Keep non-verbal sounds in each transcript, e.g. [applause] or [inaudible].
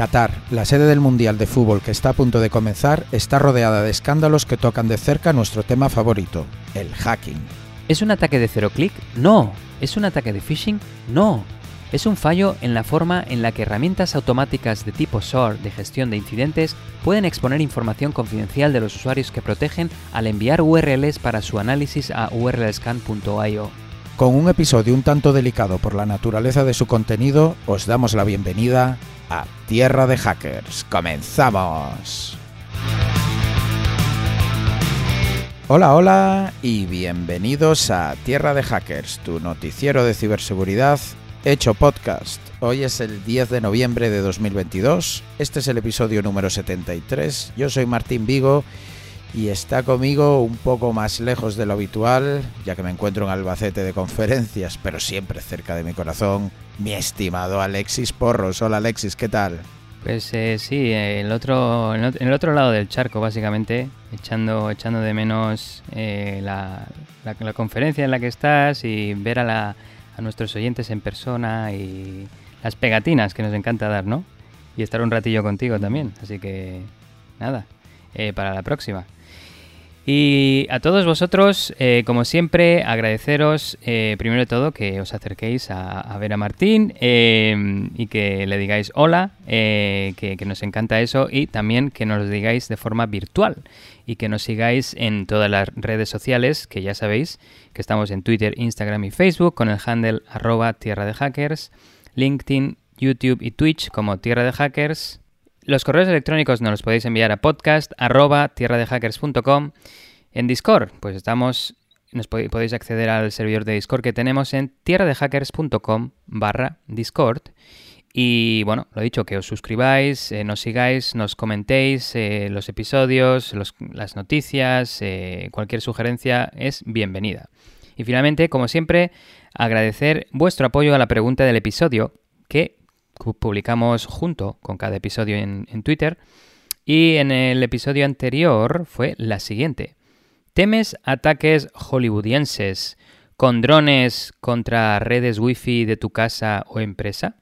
Qatar, la sede del Mundial de Fútbol que está a punto de comenzar, está rodeada de escándalos que tocan de cerca nuestro tema favorito, el hacking. ¿Es un ataque de cero clic? No. ¿Es un ataque de phishing? No. Es un fallo en la forma en la que herramientas automáticas de tipo SOAR de gestión de incidentes pueden exponer información confidencial de los usuarios que protegen al enviar URLs para su análisis a urlscan.io. Con un episodio un tanto delicado por la naturaleza de su contenido, os damos la bienvenida a Tierra de Hackers. ¡Comenzamos! Hola, hola y bienvenidos a Tierra de Hackers, tu noticiero de ciberseguridad hecho podcast. Hoy es el 10 de noviembre de 2022, este es el episodio número 73, yo soy Martín Vigo y está conmigo un poco más lejos de lo habitual, ya que me encuentro en Albacete de conferencias, pero siempre cerca de mi corazón, mi estimado Alexis Porros. Hola Alexis, ¿qué tal? Pues eh, sí, el otro, en el otro lado del charco, básicamente, echando, echando de menos eh, la, la, conferencia en la que estás y ver a, la, a nuestros oyentes en persona y las pegatinas que nos encanta dar, ¿no? Y estar un ratillo contigo también. Así que, nada, eh, para la próxima. Y a todos vosotros, eh, como siempre, agradeceros eh, primero de todo que os acerquéis a, ver a Martín eh, y que le digáis hola, que, que, nos encanta eso y también que nos lo digáis de forma virtual y que nos sigáis en todas las redes sociales, que ya sabéis que estamos en Twitter, Instagram y Facebook con el handle arroba tierra de hackers, LinkedIn, YouTube y Twitch como tierra de hackers los correos electrónicos nos los podéis enviar a podcast En Discord, pues estamos, nos podéis acceder al servidor de Discord que tenemos en tierradehackers.com barra Discord. Y bueno, lo dicho, que os suscribáis, eh, nos sigáis, nos comentéis eh, los episodios, las noticias, eh, cualquier sugerencia es bienvenida. Y finalmente, como siempre, agradecer vuestro apoyo a la pregunta del episodio, que publicamos junto con cada episodio en, Twitter. Y en el episodio anterior fue la siguiente. ¿Temes ataques hollywoodienses con drones contra redes wifi de tu casa o empresa?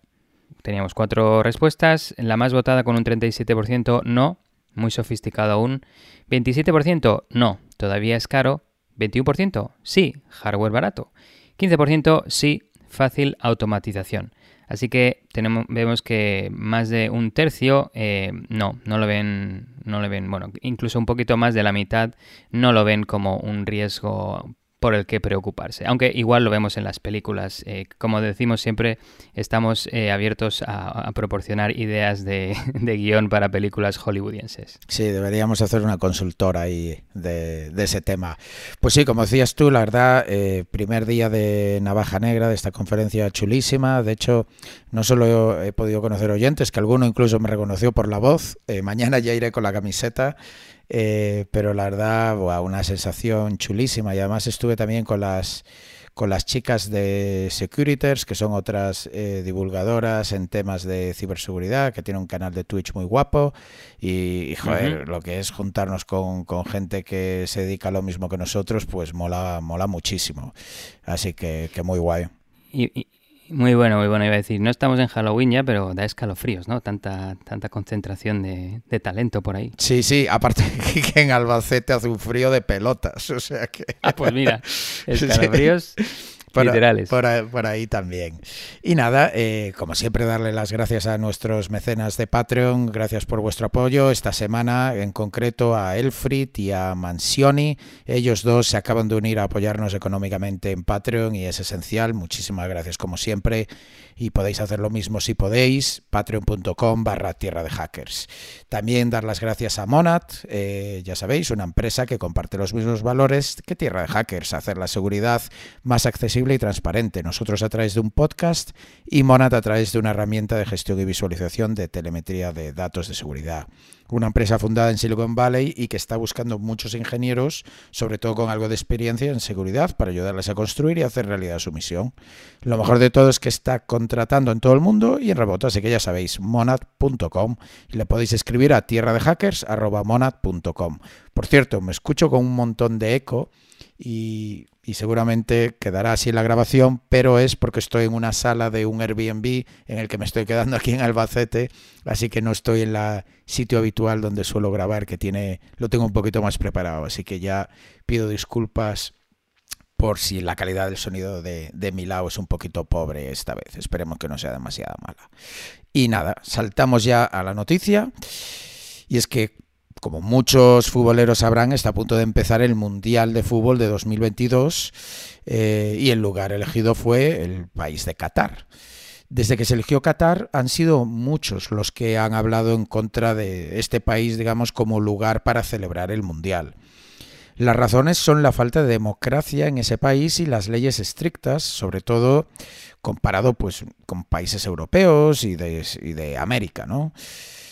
Teníamos cuatro respuestas. La más votada con un 37% no, muy sofisticado aún. 27% no, todavía es caro. 21% sí, hardware barato. 15% sí, fácil automatización. Así que tenemos, vemos que más de un tercio eh, no, no lo ven, no lo ven, bueno, incluso un poquito más de la mitad no lo ven como un riesgo por el que preocuparse. Aunque igual lo vemos en las películas. Eh, como decimos siempre, estamos eh, abiertos a, proporcionar ideas [laughs] de, guion para películas hollywoodienses. Sí, deberíamos hacer una consultora ahí de, ese tema. Pues sí, como decías tú, la verdad, eh, primer día de Navaja Negra, de esta conferencia chulísima. De hecho, no solo he podido conocer oyentes, que alguno incluso me reconoció por la voz. mañana ya iré con la camiseta. Eh, pero la verdad, una sensación chulísima. Y además estuve también con las con las chicas de Securiters, que son otras eh, divulgadoras en temas de ciberseguridad, que tienen un canal de Twitch muy guapo. Y, joder, lo que es juntarnos con, con, gente que se dedica a lo mismo que nosotros, pues mola, mola muchísimo. Así que, que muy guay. Y, muy bueno, muy bueno. Iba a decir, no estamos en Halloween ya, pero da escalofríos, ¿no? Tanta, tanta concentración de, de talento por ahí. Sí, sí. Aparte [laughs] que en Albacete hace un frío de pelotas, o sea que... Ah, pues mira, [laughs] escalofríos... por, ahí también. Y nada, eh, como siempre, darle las gracias a nuestros mecenas de Patreon. Gracias por vuestro apoyo. Esta semana, en concreto, a Elfrid y a Mansioni. Ellos dos se acaban de unir a apoyarnos económicamente en Patreon y es esencial. Muchísimas gracias, como siempre y podéis hacer lo mismo si podéis, patreon.com barra tierra de hackers. También dar las gracias a Monat, eh, ya sabéis, una empresa que comparte los mismos valores que Tierra de Hackers, hacer la seguridad más accesible y transparente. Nosotros a través de un podcast y Monat a través de una herramienta de gestión y visualización de telemetría de datos de seguridad una empresa fundada en Silicon Valley y que está buscando muchos ingenieros, sobre todo con algo de experiencia en seguridad, para ayudarles a construir y hacer realidad su misión. Lo mejor de todo es que está contratando en todo el mundo y en rebote, así que ya sabéis, monad.com le podéis escribir a tierra de hackers Por cierto, me escucho con un montón de eco y, seguramente quedará así la grabación, pero es porque estoy en una sala de un Airbnb en el que me estoy quedando aquí en Albacete, así que no estoy en la sitio habitual donde suelo grabar, que tiene lo tengo un poquito más preparado, así que ya pido disculpas por si la calidad del sonido de, de mi lado es un poquito pobre esta vez. Esperemos que no sea demasiado mala. Y nada, saltamos ya a la noticia. Y es que como muchos futboleros sabrán, está a punto de empezar el Mundial de Fútbol de 2022 eh, y el lugar elegido fue el país de Qatar. Desde que se eligió Qatar han sido muchos los que han hablado en contra de este país, digamos, como lugar para celebrar el Mundial. Las razones son la falta de democracia en ese país y las leyes estrictas, sobre todo comparado pues, con países europeos y de, y de América, ¿no?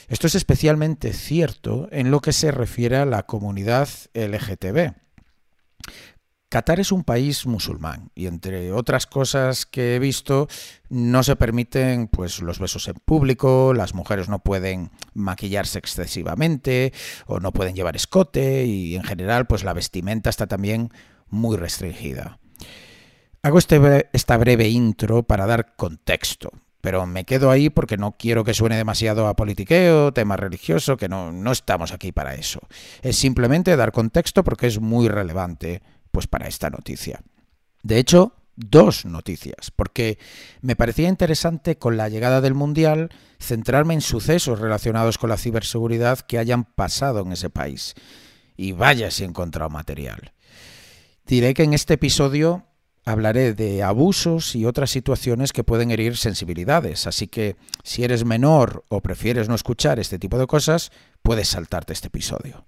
Esto es especialmente cierto en lo que se refiere a la comunidad LGTB. Qatar es un país musulmán y entre otras cosas que he visto no se permiten pues los besos en público, las mujeres no pueden maquillarse excesivamente o no pueden llevar escote y en general pues la vestimenta está también muy restringida. Hago este, esta breve intro para dar contexto pero me quedo ahí porque no quiero que suene demasiado a politiqueo, tema religioso, que no, no estamos aquí para eso. Es simplemente dar contexto porque es muy relevante pues para esta noticia. De hecho, dos noticias, porque me parecía interesante con la llegada del Mundial centrarme en sucesos relacionados con la ciberseguridad que hayan pasado en ese país. Y vaya si he encontrado material. Diré que en este episodio hablaré de abusos y otras situaciones que pueden herir sensibilidades, así que si eres menor o prefieres no escuchar este tipo de cosas, puedes saltarte este episodio.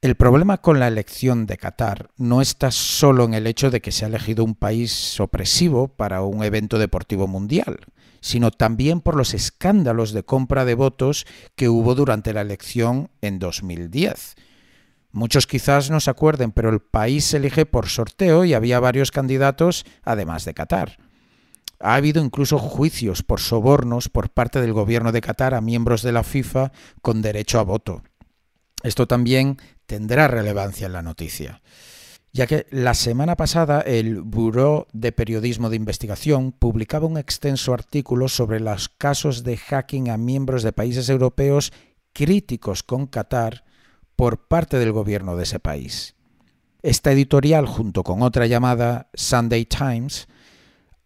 El problema con la elección de Qatar no está solo en el hecho de que se ha elegido un país opresivo para un evento deportivo mundial, sino también por los escándalos de compra de votos que hubo durante la elección en 2010 Muchos quizás no se acuerden, pero el país se elige por sorteo y había varios candidatos además de Qatar. Ha habido incluso juicios por sobornos por parte del gobierno de Qatar a miembros de la FIFA con derecho a voto. Esto también tendrá relevancia en la noticia, ya que la semana pasada el Buró de Periodismo de Investigación publicaba un extenso artículo sobre los casos de hacking a miembros de países europeos críticos con Qatar por parte del gobierno de ese país. Esta editorial, junto con otra llamada Sunday Times,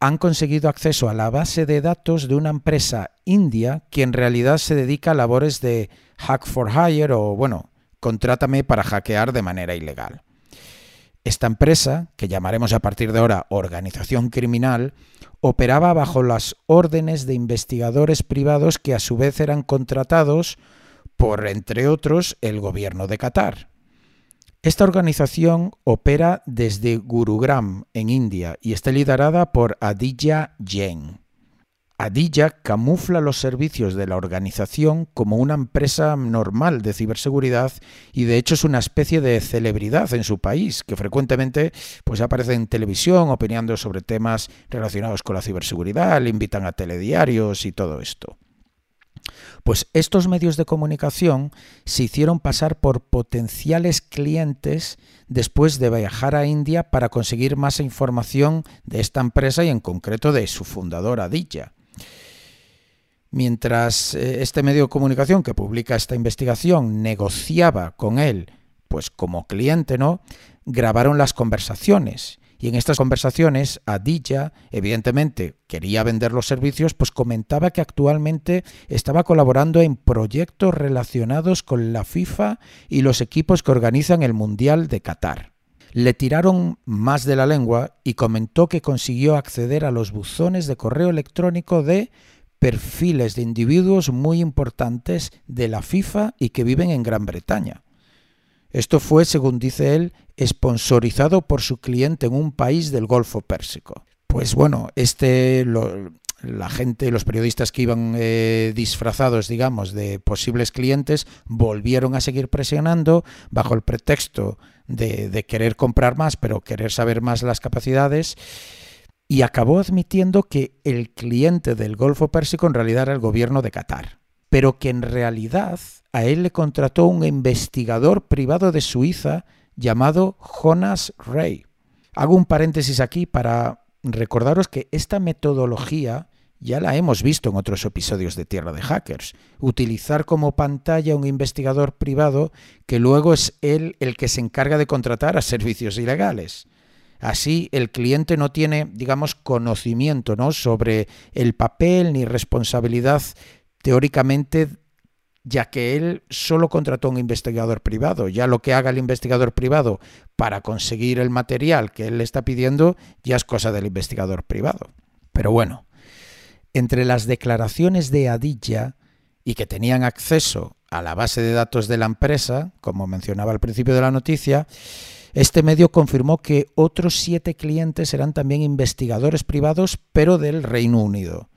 han conseguido acceso a la base de datos de una empresa india que en realidad se dedica a labores de hack for hire o, bueno, contrátame para hackear de manera ilegal. Esta empresa, que llamaremos a partir de ahora organización criminal, operaba bajo las órdenes de investigadores privados que a su vez eran contratados por, entre otros, el gobierno de Qatar. Esta organización opera desde Gurugram, en India, y está liderada por Aditya Jain. Aditya camufla los servicios de la organización como una empresa normal de ciberseguridad y de hecho es una especie de celebridad en su país, que frecuentemente pues, aparece en televisión opinando sobre temas relacionados con la ciberseguridad, le invitan a telediarios y todo esto. Pues estos medios de comunicación se hicieron pasar por potenciales clientes después de viajar a India para conseguir más información de esta empresa y en concreto de su fundadora Aditya. Mientras eh, este medio de comunicación que publica esta investigación negociaba con él, pues como cliente, ¿no? Grabaron las conversaciones y en estas conversaciones, Adilla, evidentemente, quería vender los servicios, pues comentaba que actualmente estaba colaborando en proyectos relacionados con la FIFA y los equipos que organizan el Mundial de Qatar. Le tiraron más de la lengua y comentó que consiguió acceder a los buzones de correo electrónico de perfiles de individuos muy importantes de la FIFA y que viven en Gran Bretaña. Esto fue, según dice él, sponsorizado por su cliente en un país del Golfo Pérsico. Pues bueno, este, la gente, los periodistas que iban eh, disfrazados, digamos, de posibles clientes, volvieron a seguir presionando bajo el pretexto de, de querer comprar más, pero querer saber más las capacidades y acabó admitiendo que el cliente del Golfo Pérsico en realidad era el gobierno de Qatar, pero que en realidad a él le contrató un investigador privado de Suiza llamado Jonas Ray. Hago un paréntesis aquí para recordaros que esta metodología ya la hemos visto en otros episodios de Tierra de Hackers. Utilizar como pantalla un investigador privado que luego es él el que se encarga de contratar a servicios ilegales. Así el cliente no tiene, digamos, conocimiento ¿no? sobre el papel ni responsabilidad teóricamente ya que él solo contrató a un investigador privado. Ya lo que haga el investigador privado para conseguir el material que él le está pidiendo ya es cosa del investigador privado. Pero bueno, entre las declaraciones de Adilla y que tenían acceso a la base de datos de la empresa, como mencionaba al principio de la noticia, este medio confirmó que otros siete clientes eran también investigadores privados, pero del Reino Unido.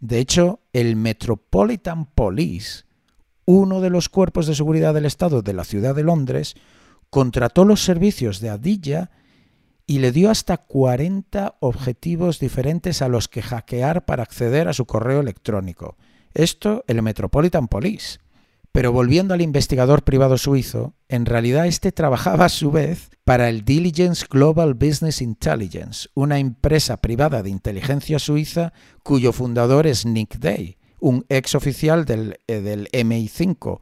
De hecho, el Metropolitan Police, uno de los cuerpos de seguridad del Estado de la ciudad de Londres, contrató los servicios de Adilla y le dio hasta 40 objetivos diferentes a los que hackear para acceder a su correo electrónico. Esto el Metropolitan Police. Pero volviendo al investigador privado suizo, en realidad este trabajaba a su vez para el Diligence Global Business Intelligence, una empresa privada de inteligencia suiza cuyo fundador es Nick Day, un ex oficial del, eh, del MI5,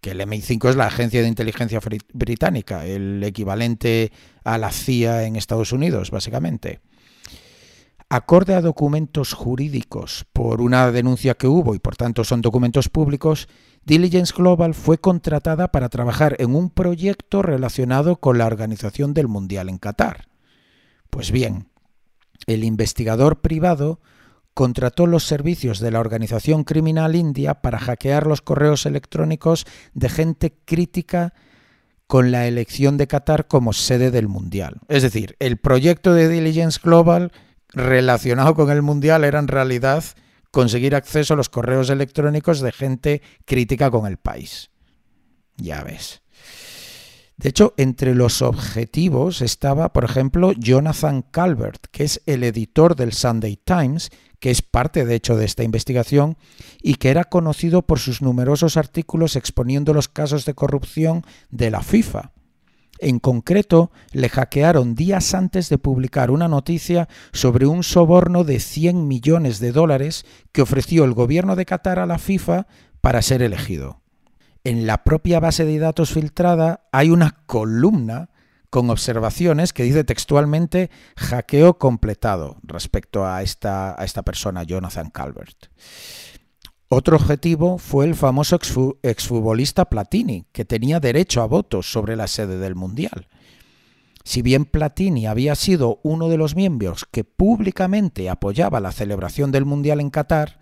que el MI5 es la agencia de inteligencia británica, el equivalente a la CIA en Estados Unidos, básicamente. Acorde a documentos jurídicos por una denuncia que hubo y por tanto son documentos públicos, Diligence Global fue contratada para trabajar en un proyecto relacionado con la organización del Mundial en Qatar. Pues bien, el investigador privado contrató los servicios de la organización criminal india para hackear los correos electrónicos de gente crítica con la elección de Qatar como sede del Mundial. Es decir, el proyecto de Diligence Global relacionado con el Mundial era en realidad conseguir acceso a los correos electrónicos de gente crítica con el país. Ya ves. De hecho, entre los objetivos estaba, por ejemplo, Jonathan Calvert, que es el editor del Sunday Times, que es parte de hecho de esta investigación y que era conocido por sus numerosos artículos exponiendo los casos de corrupción de la FIFA. En concreto, le hackearon días antes de publicar una noticia sobre un soborno de 100 millones de dólares que ofreció el gobierno de Qatar a la FIFA para ser elegido. En la propia base de datos filtrada hay una columna con observaciones que dice textualmente hackeo completado respecto a esta, a esta persona, Jonathan Calvert. Otro objetivo fue el famoso exfutbolista Platini, que tenía derecho a votos sobre la sede del Mundial. Si bien Platini había sido uno de los miembros que públicamente apoyaba la celebración del Mundial en Qatar,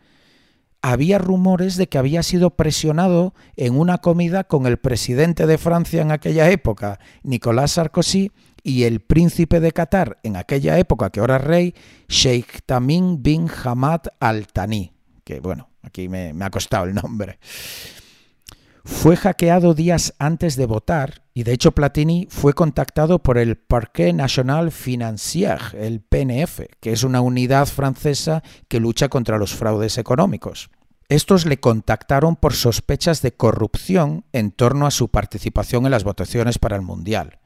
había rumores de que había sido presionado en una comida con el presidente de Francia en aquella época, Nicolás Sarkozy, y el príncipe de Qatar en aquella época, que ahora es rey, Sheikh Tamim bin Hamad Al Thani, que bueno, aquí me, ha costado el nombre. Fue hackeado días antes de votar y de hecho Platini fue contactado por el Parquet National Financier, el PNF, que es una unidad francesa que lucha contra los fraudes económicos. Estos le contactaron por sospechas de corrupción en torno a su participación en las votaciones para el Mundial.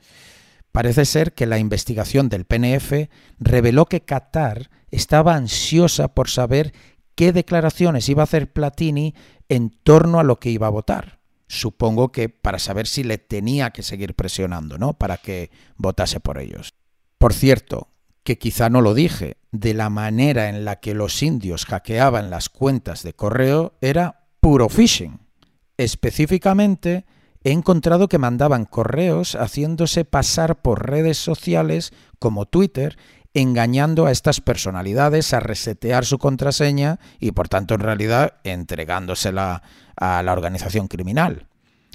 Parece ser que la investigación del PNF reveló que Qatar estaba ansiosa por saber qué declaraciones iba a hacer Platini en torno a lo que iba a votar supongo que para saber si le tenía que seguir presionando, ¿no? Para que votase por ellos. Por cierto, que quizá no lo dije, de la manera en la que los indios hackeaban las cuentas de correo era puro phishing. Específicamente, he encontrado que mandaban correos haciéndose pasar por redes sociales como Twitter, engañando a estas personalidades a resetear su contraseña y por tanto en realidad entregándosela a la organización criminal.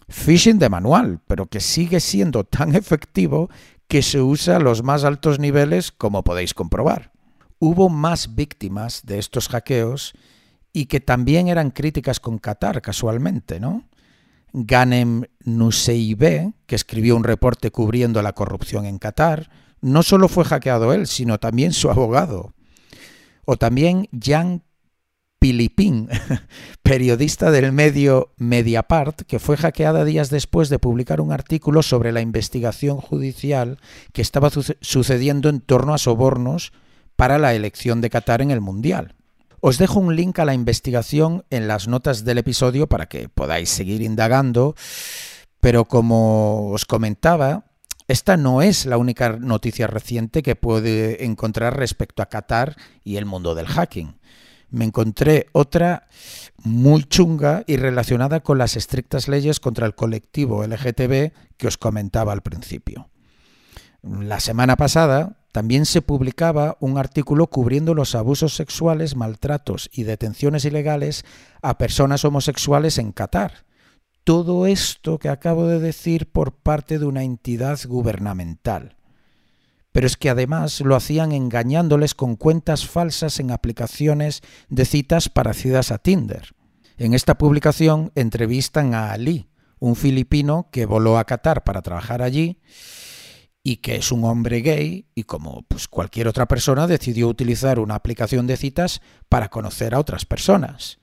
Phishing de manual, pero que sigue siendo tan efectivo que se usa a los más altos niveles, como podéis comprobar. Hubo más víctimas de estos hackeos y que también eran críticas con Qatar, casualmente, ¿no? Ganem Nuseibe, que escribió un reporte cubriendo la corrupción en Qatar, no solo fue hackeado él, sino también su abogado. O también Jan Pilipín, [laughs] periodista del medio Mediapart, que fue hackeada días después de publicar un artículo sobre la investigación judicial que estaba sucediendo en torno a sobornos para la elección de Qatar en el Mundial. Os dejo un link a la investigación en las notas del episodio para que podáis seguir indagando, pero como os comentaba, esta no es la única noticia reciente que puede encontrar respecto a Qatar y el mundo del hacking me encontré otra muy chunga y relacionada con las estrictas leyes contra el colectivo LGTB que os comentaba al principio. La semana pasada también se publicaba un artículo cubriendo los abusos sexuales, maltratos y detenciones ilegales a personas homosexuales en Qatar. Todo esto que acabo de decir por parte de una entidad gubernamental pero es que además lo hacían engañándoles con cuentas falsas en aplicaciones de citas parecidas a Tinder. En esta publicación entrevistan a Ali, un filipino que voló a Qatar para trabajar allí y que es un hombre gay y como pues, cualquier otra persona decidió utilizar una aplicación de citas para conocer a otras personas.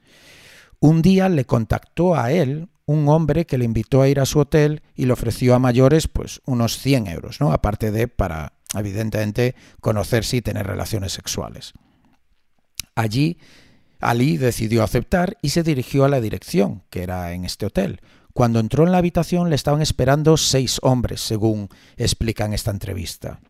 Un día le contactó a él un hombre que le invitó a ir a su hotel y le ofreció a mayores pues unos 100 euros, ¿no? aparte de para evidentemente, conocerse y tener relaciones sexuales. Allí, Ali decidió aceptar y se dirigió a la dirección, que era en este hotel. Cuando entró en la habitación le estaban esperando seis hombres, según explica en esta entrevista.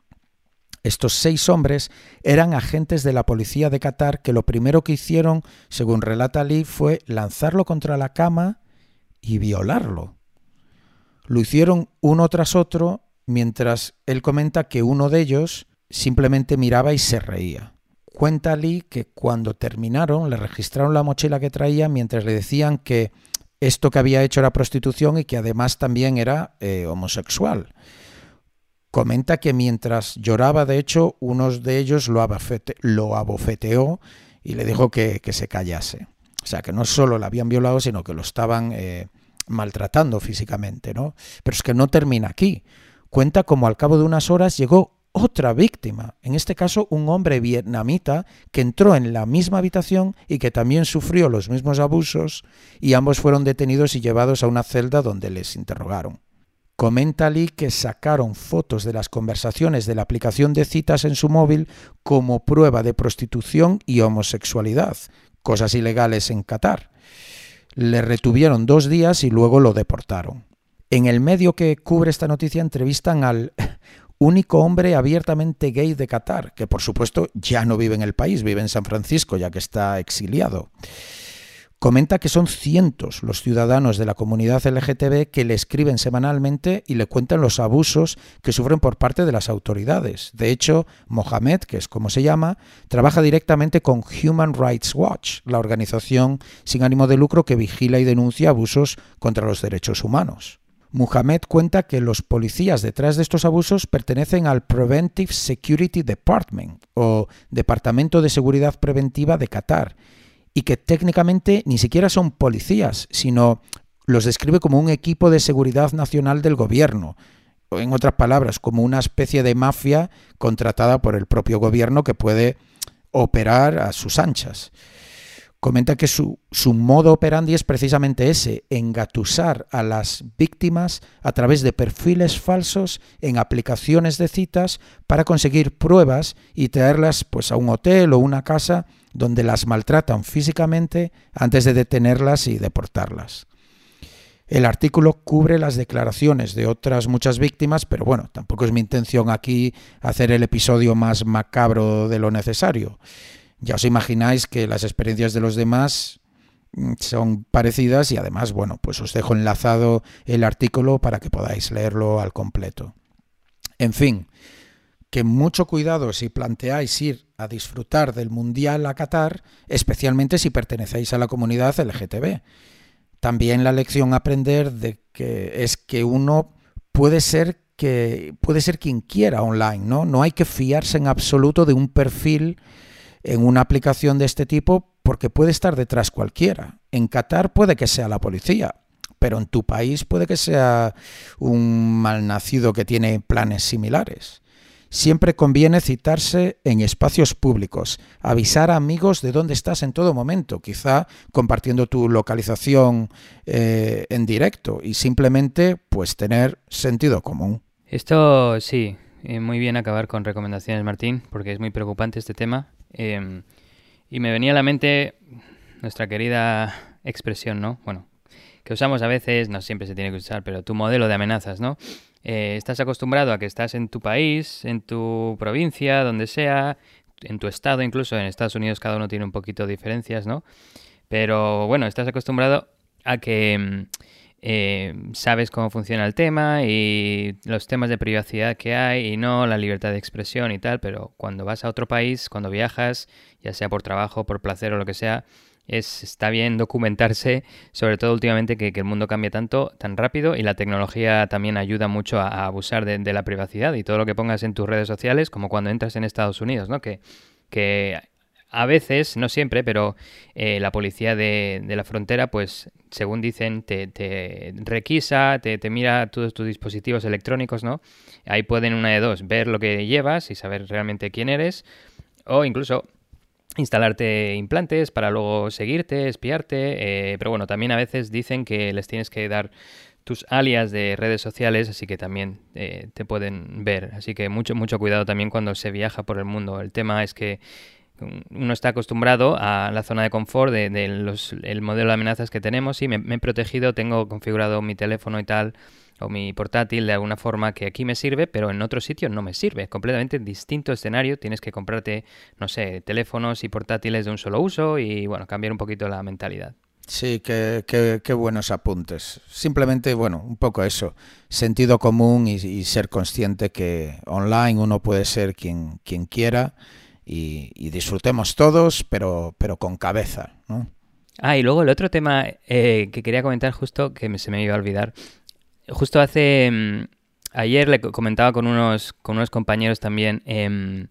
Estos seis hombres eran agentes de la policía de Qatar que lo primero que hicieron, según relata Ali, fue lanzarlo contra la cama y violarlo. Lo hicieron uno tras otro mientras él comenta que uno de ellos simplemente miraba y se reía. Cuenta Lee que cuando terminaron le registraron la mochila que traía mientras le decían que esto que había hecho era prostitución y que además también era eh, homosexual. Comenta que mientras lloraba, de hecho, uno de ellos lo, abofeteó y le dijo que, se callase. O sea, que no solo la habían violado, sino que lo estaban eh, maltratando físicamente, ¿no? Pero es que no termina aquí cuenta como al cabo de unas horas llegó otra víctima, en este caso un hombre vietnamita que entró en la misma habitación y que también sufrió los mismos abusos y ambos fueron detenidos y llevados a una celda donde les interrogaron. Comenta Lee que sacaron fotos de las conversaciones de la aplicación de citas en su móvil como prueba de prostitución y homosexualidad, cosas ilegales en Qatar. Le retuvieron dos días y luego lo deportaron. En el medio que cubre esta noticia entrevistan al [laughs] único hombre abiertamente gay de Qatar, que por supuesto ya no vive en el país, vive en San Francisco ya que está exiliado. Comenta que son cientos los ciudadanos de la comunidad LGTB que le escriben semanalmente y le cuentan los abusos que sufren por parte de las autoridades. De hecho, Mohamed, que es como se llama, trabaja directamente con Human Rights Watch, la organización sin ánimo de lucro que vigila y denuncia abusos contra los derechos humanos. Muhammad cuenta que los policías detrás de estos abusos pertenecen al Preventive Security Department o Departamento de Seguridad Preventiva de Qatar y que técnicamente ni siquiera son policías, sino los describe como un equipo de seguridad nacional del gobierno, o en otras palabras, como una especie de mafia contratada por el propio gobierno que puede operar a sus anchas. Comenta que su, su, modo operandi es precisamente ese, engatusar a las víctimas a través de perfiles falsos en aplicaciones de citas para conseguir pruebas y traerlas pues, a un hotel o una casa donde las maltratan físicamente antes de detenerlas y deportarlas. El artículo cubre las declaraciones de otras muchas víctimas, pero bueno, tampoco es mi intención aquí hacer el episodio más macabro de lo necesario. Ya os imagináis que las experiencias de los demás mm, son parecidas y además, bueno, pues os dejo enlazado el artículo para que podáis leerlo al completo. En fin, que mucho cuidado si planteáis ir a disfrutar del Mundial a Qatar, especialmente si pertenecéis a la comunidad LGTB. También la lección a aprender de que es que uno puede ser que puede ser quien quiera online, ¿no? No hay que fiarse en absoluto de un perfil en una aplicación de este tipo porque puede estar detrás cualquiera. En Qatar puede que sea la policía, pero en tu país puede que sea un malnacido que tiene planes similares. Siempre conviene citarse en espacios públicos, avisar a amigos de dónde estás en todo momento, quizá compartiendo tu localización eh, en directo y simplemente pues tener sentido común. Esto sí, eh, muy bien acabar con recomendaciones, Martín, porque es muy preocupante este tema. Em, y me venía a la mente nuestra querida expresión, ¿no? Bueno, que usamos a veces, no siempre se tiene que usar, pero tu modelo de amenazas, ¿no? Eh, estás acostumbrado a que estás en tu país, en tu provincia, donde sea, en tu estado, incluso en Estados Unidos cada uno tiene un poquito de diferencias, ¿no? Pero bueno, estás acostumbrado a que mm, eh, sabes cómo funciona el tema y los temas de privacidad que hay y no la libertad de expresión y tal, pero cuando vas a otro país, cuando viajas, ya sea por trabajo, por placer o lo que sea, es, está bien documentarse, sobre todo últimamente que, el mundo cambia tanto, tan rápido y la tecnología también ayuda mucho a, abusar de, la privacidad y todo lo que pongas en tus redes sociales, como cuando entras en Estados Unidos, ¿no? Que, que a veces, no siempre, pero eh, la policía de, la frontera, pues según dicen, te, requisa, te, te, mira todos tus dispositivos electrónicos, ¿no? Ahí pueden una de dos, ver lo que llevas y saber realmente quién eres, o incluso instalarte implantes para luego seguirte, espiarte, eh, pero bueno, también a veces dicen que les tienes que dar tus alias de redes sociales, así que también eh, te pueden ver. Así que mucho, mucho cuidado también cuando se viaja por el mundo. El tema es que uno está acostumbrado a la zona de confort de, el modelo de amenazas que tenemos. y me, he protegido, tengo configurado mi teléfono y tal o mi portátil de alguna forma que aquí me sirve, pero en otro sitio no me sirve. Completamente distinto escenario. Tienes que comprarte, no sé, teléfonos y portátiles de un solo uso y, bueno, cambiar un poquito la mentalidad. Sí, qué, qué, buenos apuntes. Simplemente, bueno, un poco eso, sentido común y, ser consciente que online uno puede ser quien, quien quiera y, disfrutemos todos, pero, pero con cabeza, ¿no? Ah, y luego el otro tema eh, que quería comentar justo, que se me iba a olvidar, justo hace... Mm, ayer le comentaba con unos, con unos compañeros también em,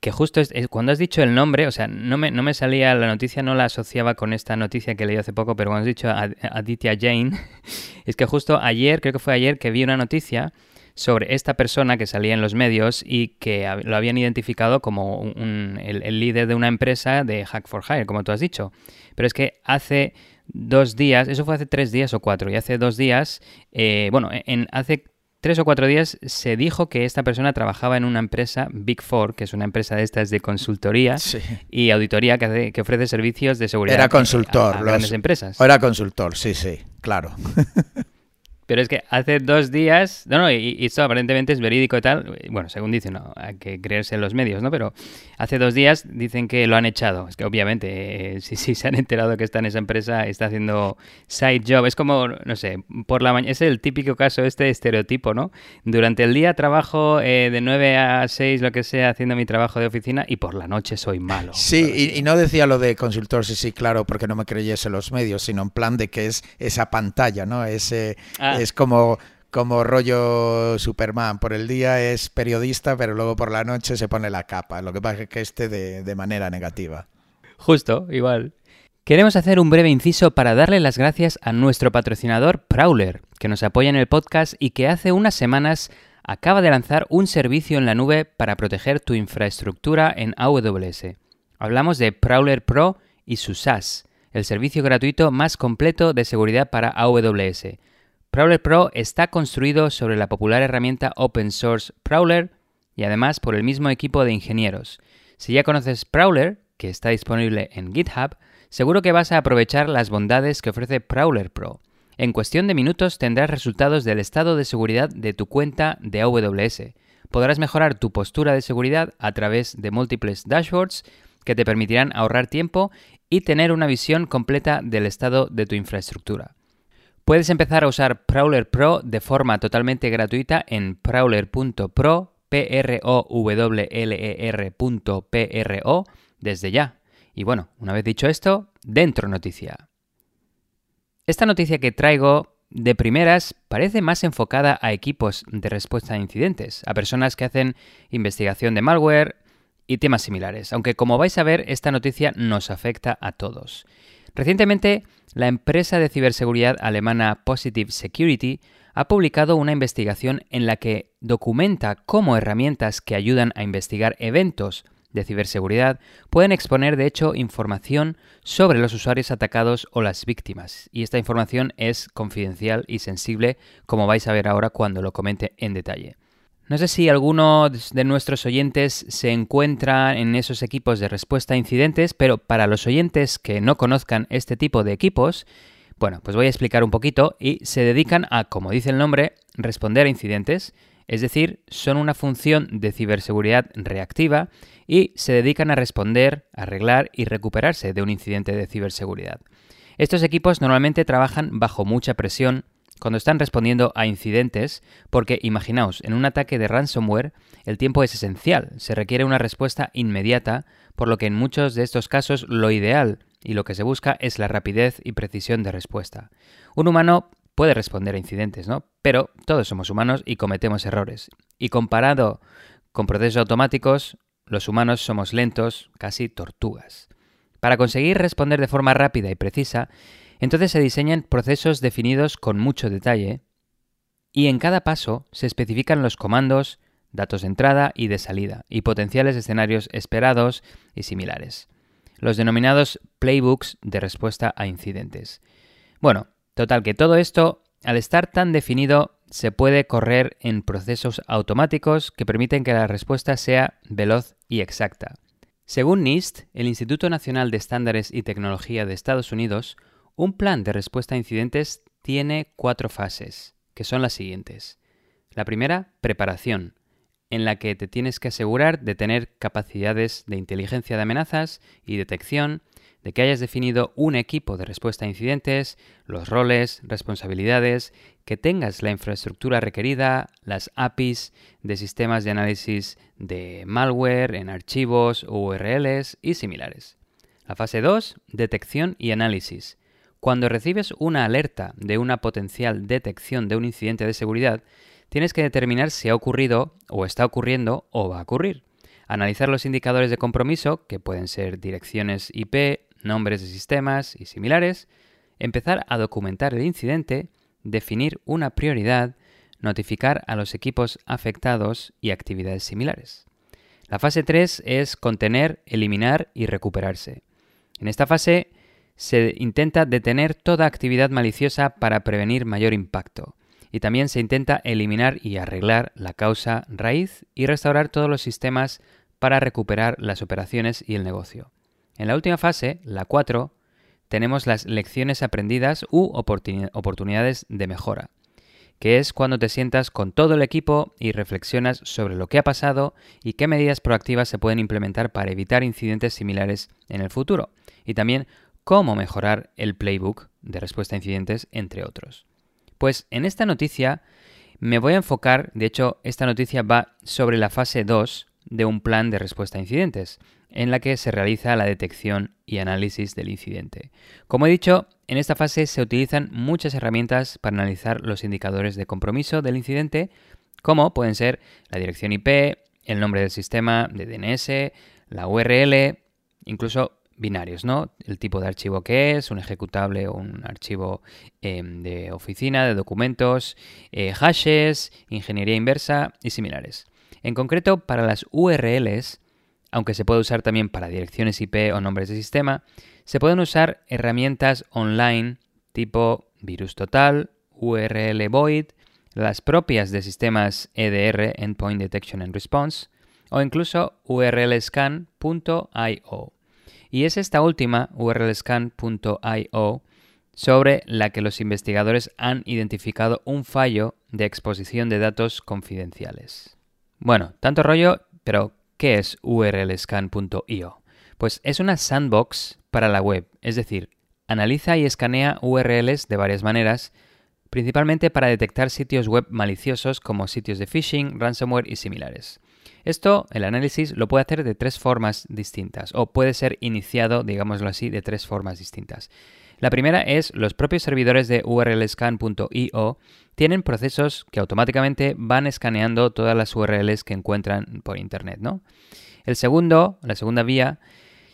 que justo es, cuando has dicho el nombre, o sea, no me, no me salía la noticia, no la asociaba con esta noticia que leí hace poco, pero cuando has dicho Aditya Jain, [laughs] es que justo ayer, creo que fue ayer, que vi una noticia sobre esta persona que salía en los medios y que lo habían identificado como el, el, líder de una empresa de Hack for Hire, como tú has dicho. Pero es que hace dos días, eso fue hace tres días o cuatro, y hace dos días, eh, bueno, en, hace tres o cuatro días se dijo que esta persona trabajaba en una empresa Big Four, que es una empresa de estas de consultoría y auditoría que, que, ofrece servicios de seguridad era consultor, a, grandes empresas. Era consultor, sí, sí, claro. [laughs] Pero es que hace dos días, no, no, y, esto aparentemente es verídico y tal, bueno, según dicen, no, hay que creerse en los medios, ¿no? Pero hace dos días dicen que lo han echado. Es que obviamente, si, sí se han enterado que está en esa empresa, está haciendo side job. Es como, no sé, por la mañana, es el típico caso este estereotipo, ¿no? Durante el día trabajo eh, de 9 a 6, lo que sea, haciendo mi trabajo de oficina y por la noche soy malo. Sí, y, no decía lo de consultor, sí, sí, claro, porque no me creyese los medios, sino en plan de que es esa pantalla, ¿no? Ese... Ah, es como, como rollo Superman. Por el día es periodista, pero luego por la noche se pone la capa. Lo que pasa es que esté de, de manera negativa. Justo, igual. Queremos hacer un breve inciso para darle las gracias a nuestro patrocinador Prowler, que nos apoya en el podcast y que hace unas semanas acaba de lanzar un servicio en la nube para proteger tu infraestructura en AWS. Hablamos de Prowler Pro y su SaaS, el servicio gratuito más completo de seguridad para AWS Prowler Pro está construido sobre la popular herramienta open source Prowler y además por el mismo equipo de ingenieros. Si ya conoces Prowler, que está disponible en GitHub, seguro que vas a aprovechar las bondades que ofrece Prowler Pro. En cuestión de minutos tendrás resultados del estado de seguridad de tu cuenta de AWS. Podrás mejorar tu postura de seguridad a través de múltiples dashboards que te permitirán ahorrar tiempo y tener una visión completa del estado de tu infraestructura. Puedes empezar a usar Prowler Pro de forma totalmente gratuita en prowler.pro, p e desde ya. Y bueno, una vez dicho esto, dentro noticia. Esta noticia que traigo de primeras parece más enfocada a equipos de respuesta a incidentes, a personas que hacen investigación de malware y temas similares, aunque como vais a ver esta noticia nos afecta a todos. Recientemente, la empresa de ciberseguridad alemana Positive Security ha publicado una investigación en la que documenta cómo herramientas que ayudan a investigar eventos de ciberseguridad pueden exponer de hecho información sobre los usuarios atacados o las víctimas. Y esta información es confidencial y sensible, como vais a ver ahora cuando lo comente en detalle. No sé si alguno de nuestros oyentes se encuentra en esos equipos de respuesta a incidentes, pero para los oyentes que no conozcan este tipo de equipos, bueno, pues voy a explicar un poquito y se dedican a, como dice el nombre, responder a incidentes, es decir, son una función de ciberseguridad reactiva y se dedican a responder, arreglar y recuperarse de un incidente de ciberseguridad. Estos equipos normalmente trabajan bajo mucha presión cuando están respondiendo a incidentes, porque imaginaos, en un ataque de ransomware el tiempo es esencial, se requiere una respuesta inmediata, por lo que en muchos de estos casos lo ideal y lo que se busca es la rapidez y precisión de respuesta. Un humano puede responder a incidentes, ¿no? Pero todos somos humanos y cometemos errores. Y comparado con procesos automáticos, los humanos somos lentos, casi tortugas. Para conseguir responder de forma rápida y precisa, entonces se diseñan procesos definidos con mucho detalle y en cada paso se especifican los comandos, datos de entrada y de salida y potenciales escenarios esperados y similares. Los denominados playbooks de respuesta a incidentes. Bueno, total que todo esto, al estar tan definido, se puede correr en procesos automáticos que permiten que la respuesta sea veloz y exacta. Según NIST, el Instituto Nacional de Estándares y Tecnología de Estados Unidos, un plan de respuesta a incidentes tiene cuatro fases, que son las siguientes. La primera, preparación, en la que te tienes que asegurar de tener capacidades de inteligencia de amenazas y detección, de que hayas definido un equipo de respuesta a incidentes, los roles, responsabilidades, que tengas la infraestructura requerida, las APIs de sistemas de análisis de malware en archivos, URLs y similares. La fase 2, detección y análisis, cuando recibes una alerta de una potencial detección de un incidente de seguridad, tienes que determinar si ha ocurrido o está ocurriendo o va a ocurrir. Analizar los indicadores de compromiso, que pueden ser direcciones IP, nombres de sistemas y similares, empezar a documentar el incidente, definir una prioridad, notificar a los equipos afectados y actividades similares. La fase 3 es contener, eliminar y recuperarse. En esta fase se intenta detener toda actividad maliciosa para prevenir mayor impacto. Y también se intenta eliminar y arreglar la causa raíz y restaurar todos los sistemas para recuperar las operaciones y el negocio. En la última fase, la 4, tenemos las lecciones aprendidas u oportunidades de mejora, que es cuando te sientas con todo el equipo y reflexionas sobre lo que ha pasado y qué medidas proactivas se pueden implementar para evitar incidentes similares en el futuro. Y también cómo mejorar el playbook de respuesta a incidentes, entre otros. Pues en esta noticia me voy a enfocar, de hecho esta noticia va sobre la fase 2 de un plan de respuesta a incidentes, en la que se realiza la detección y análisis del incidente. Como he dicho, en esta fase se utilizan muchas herramientas para analizar los indicadores de compromiso del incidente, como pueden ser la dirección IP, el nombre del sistema de DNS, la URL, incluso binarios, ¿no? El tipo de archivo que es, un ejecutable o un archivo em, de oficina, de documentos, eh, hashes, ingeniería inversa y similares. En concreto, para las URLs, aunque se puede usar también para direcciones IP o nombres de sistema, se pueden usar herramientas online tipo Virus Total, URL Void, las propias de sistemas EDR, Endpoint Detection and Response, o incluso urlscan.io y es esta última, urlscan.io, sobre la que los investigadores han identificado un fallo de exposición de datos confidenciales. Bueno, tanto rollo, pero ¿qué es urlscan.io? Pues es una sandbox para la web, es decir, analiza y escanea URLs de varias maneras, principalmente para detectar sitios web maliciosos como sitios de phishing, ransomware y similares. Esto, el análisis, lo puede hacer de tres formas distintas, o puede ser iniciado, digámoslo así, de tres formas distintas. La primera es los propios servidores de urlscan.io tienen procesos que automáticamente van escaneando todas las URLs que encuentran por internet, ¿no? El segundo, la segunda vía,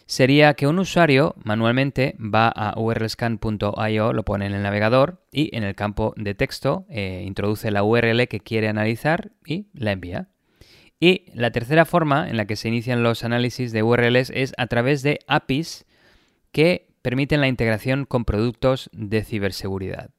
sería que un usuario manualmente va a urlscan.io, lo pone en el navegador y en el campo de texto eh, introduce la URL que quiere analizar y la envía. Y la tercera forma en la que se inician los análisis de URLs es a través de APIs que permiten la integración con productos de ciberseguridad.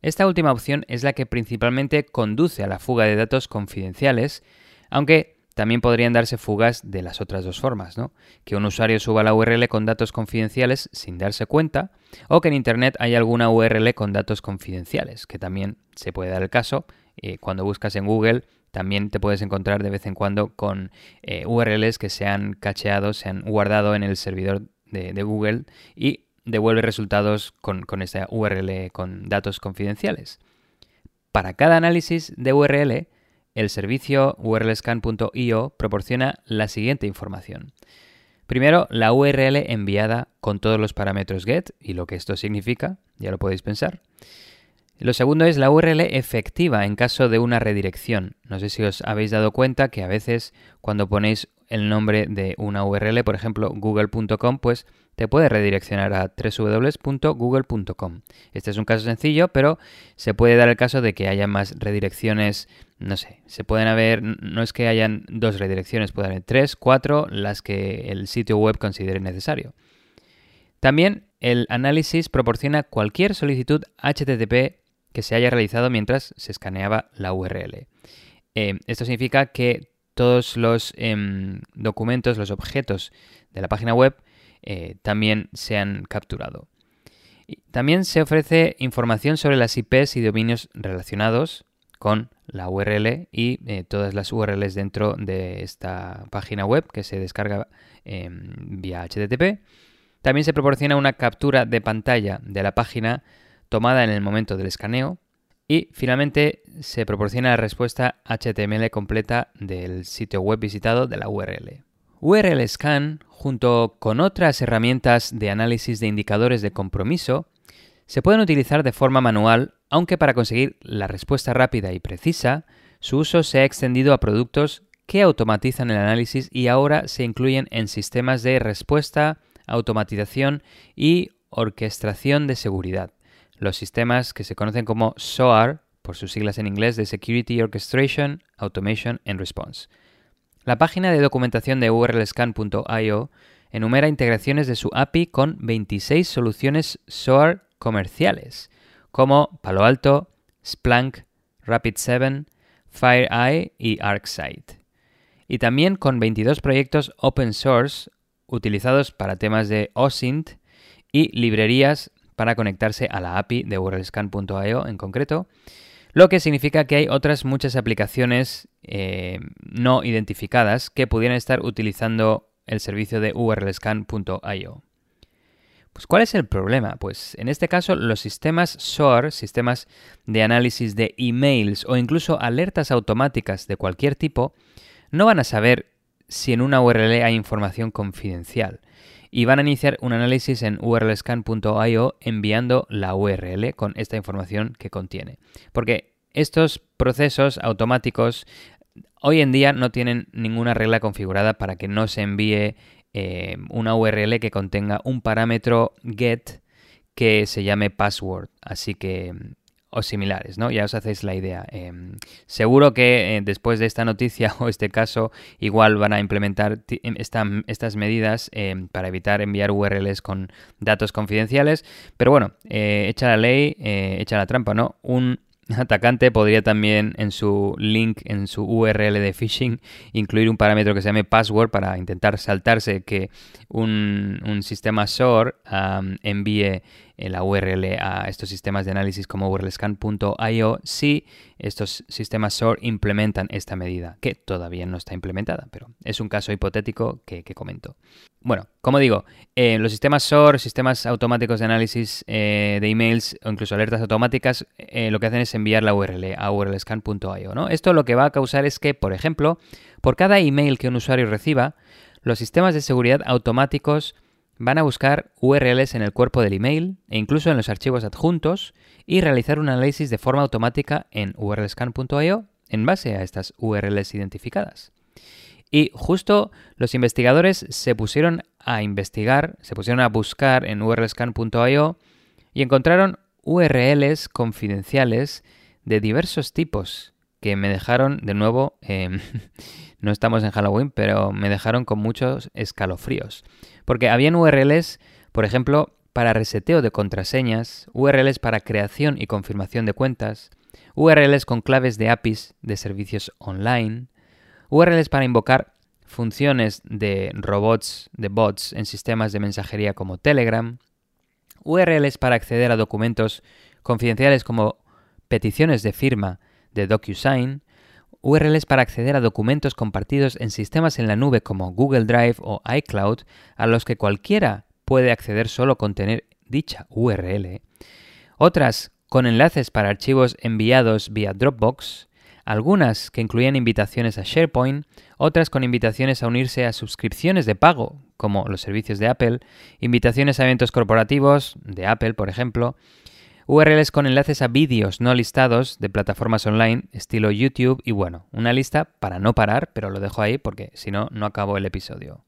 Esta última opción es la que principalmente conduce a la fuga de datos confidenciales, aunque también podrían darse fugas de las otras dos formas, ¿no? Que un usuario suba la URL con datos confidenciales sin darse cuenta, o que en Internet haya alguna URL con datos confidenciales, que también se puede dar el caso. Eh, cuando buscas en Google, también te puedes encontrar de vez en cuando con eh, URLs que se han cacheado, se han guardado en el servidor de, Google y devuelve resultados con, con esta URL con datos confidenciales. Para cada análisis de URL, el servicio urlscan.io proporciona la siguiente información. Primero, la URL enviada con todos los parámetros get y lo que esto significa, ya lo podéis pensar. Lo segundo es la URL efectiva en caso de una redirección. No sé si os habéis dado cuenta que a veces cuando ponéis el nombre de una URL, por ejemplo google.com, pues te puede redireccionar a www.google.com. Este es un caso sencillo, pero se puede dar el caso de que haya más redirecciones, no sé, se pueden haber, no es que hayan dos redirecciones, pueden haber tres, cuatro, las que el sitio web considere necesario. También el análisis proporciona cualquier solicitud HTTP que se haya realizado mientras se escaneaba la URL. Eh, esto significa que todos los em, documentos, los objetos de la página web eh, también se han capturado. También se ofrece información sobre las IPs y dominios relacionados con la URL y eh, todas las URLs dentro de esta página web que se descarga em, vía HTTP. También se proporciona una captura de pantalla de la página tomada en el momento del escaneo y finalmente se proporciona la respuesta HTML completa del sitio web visitado de la URL. URL Scan, junto con otras herramientas de análisis de indicadores de compromiso, se pueden utilizar de forma manual, aunque para conseguir la respuesta rápida y precisa, su uso se ha extendido a productos que automatizan el análisis y ahora se incluyen en sistemas de respuesta, automatización y orquestación de seguridad. Los sistemas que se conocen como SOAR, por sus siglas en inglés de Security Orchestration, Automation and Response. La página de documentación de urlscan.io enumera integraciones de su API con 26 soluciones SOAR comerciales, como Palo Alto, Splunk, Rapid7, FireEye y ArcSight. Y también con 22 proyectos open source utilizados para temas de OSINT y librerías para conectarse a la API de urlscan.io en concreto, lo que significa que hay otras muchas aplicaciones eh, no identificadas que pudieran estar utilizando el servicio de urlscan.io. Pues ¿cuál es el problema? Pues en este caso los sistemas SOAR, sistemas de análisis de emails o incluso alertas automáticas de cualquier tipo, no van a saber si en una URL hay información confidencial y van a iniciar un análisis en urlscan.io enviando la URL con esta información que contiene. Porque estos procesos automáticos hoy en día no tienen ninguna regla configurada para que no se envíe eh, una URL que contenga un parámetro get que se llame password. Así que o similares, ¿no? Ya os hacéis la idea. Em, seguro que eh, después de esta noticia [laughs] o este caso, igual van a implementar em, estas medidas em, para evitar enviar URLs con datos confidenciales. Pero bueno, eh, echa la ley, eh, echa la trampa, ¿no? Un [laughs] atacante podría también en su link, en su URL de phishing, incluir un parámetro que se llame password para intentar saltarse que un, sistema SOAR envíe la URL a estos sistemas de análisis como urlscan.io si estos sistemas SOAR implementan esta medida, que todavía no está implementada, pero es un caso hipotético que, comento. Bueno, como digo, eh, los sistemas SOAR, sistemas automáticos de análisis eh, de emails o incluso alertas automáticas, eh, lo que hacen es enviar la URL a urlscan.io. ¿no? Esto lo que va a causar es que, por ejemplo, por cada email que un usuario reciba, los sistemas de seguridad automáticos van a buscar URLs en el cuerpo del email e incluso en los archivos adjuntos y realizar un análisis de forma automática en urlscan.io en base a estas URLs identificadas. Y justo los investigadores se pusieron a investigar, se pusieron a buscar en urlscan.io y encontraron URLs confidenciales de diversos tipos que me dejaron, de nuevo, em, [laughs] no estamos en Halloween, pero me dejaron con muchos escalofríos. Porque habían URLs, por ejemplo, para reseteo de contraseñas, URLs para creación y confirmación de cuentas, URLs con claves de APIs de servicios online, URLs para invocar funciones de robots, de bots en sistemas de mensajería como Telegram, URLs para acceder a documentos confidenciales como peticiones de firma de DocuSign, URLs para acceder a documentos compartidos en sistemas en la nube como Google Drive o iCloud, a los que cualquiera puede acceder solo con tener dicha URL, otras con enlaces para archivos enviados vía Dropbox, algunas que incluían invitaciones a SharePoint, otras con invitaciones a unirse a suscripciones de pago, como los servicios de Apple, invitaciones a eventos corporativos de Apple, por ejemplo, URLs con enlaces a vídeos no listados de plataformas online estilo YouTube y bueno, una lista para no parar, pero lo dejo ahí porque si no, no acabo el episodio.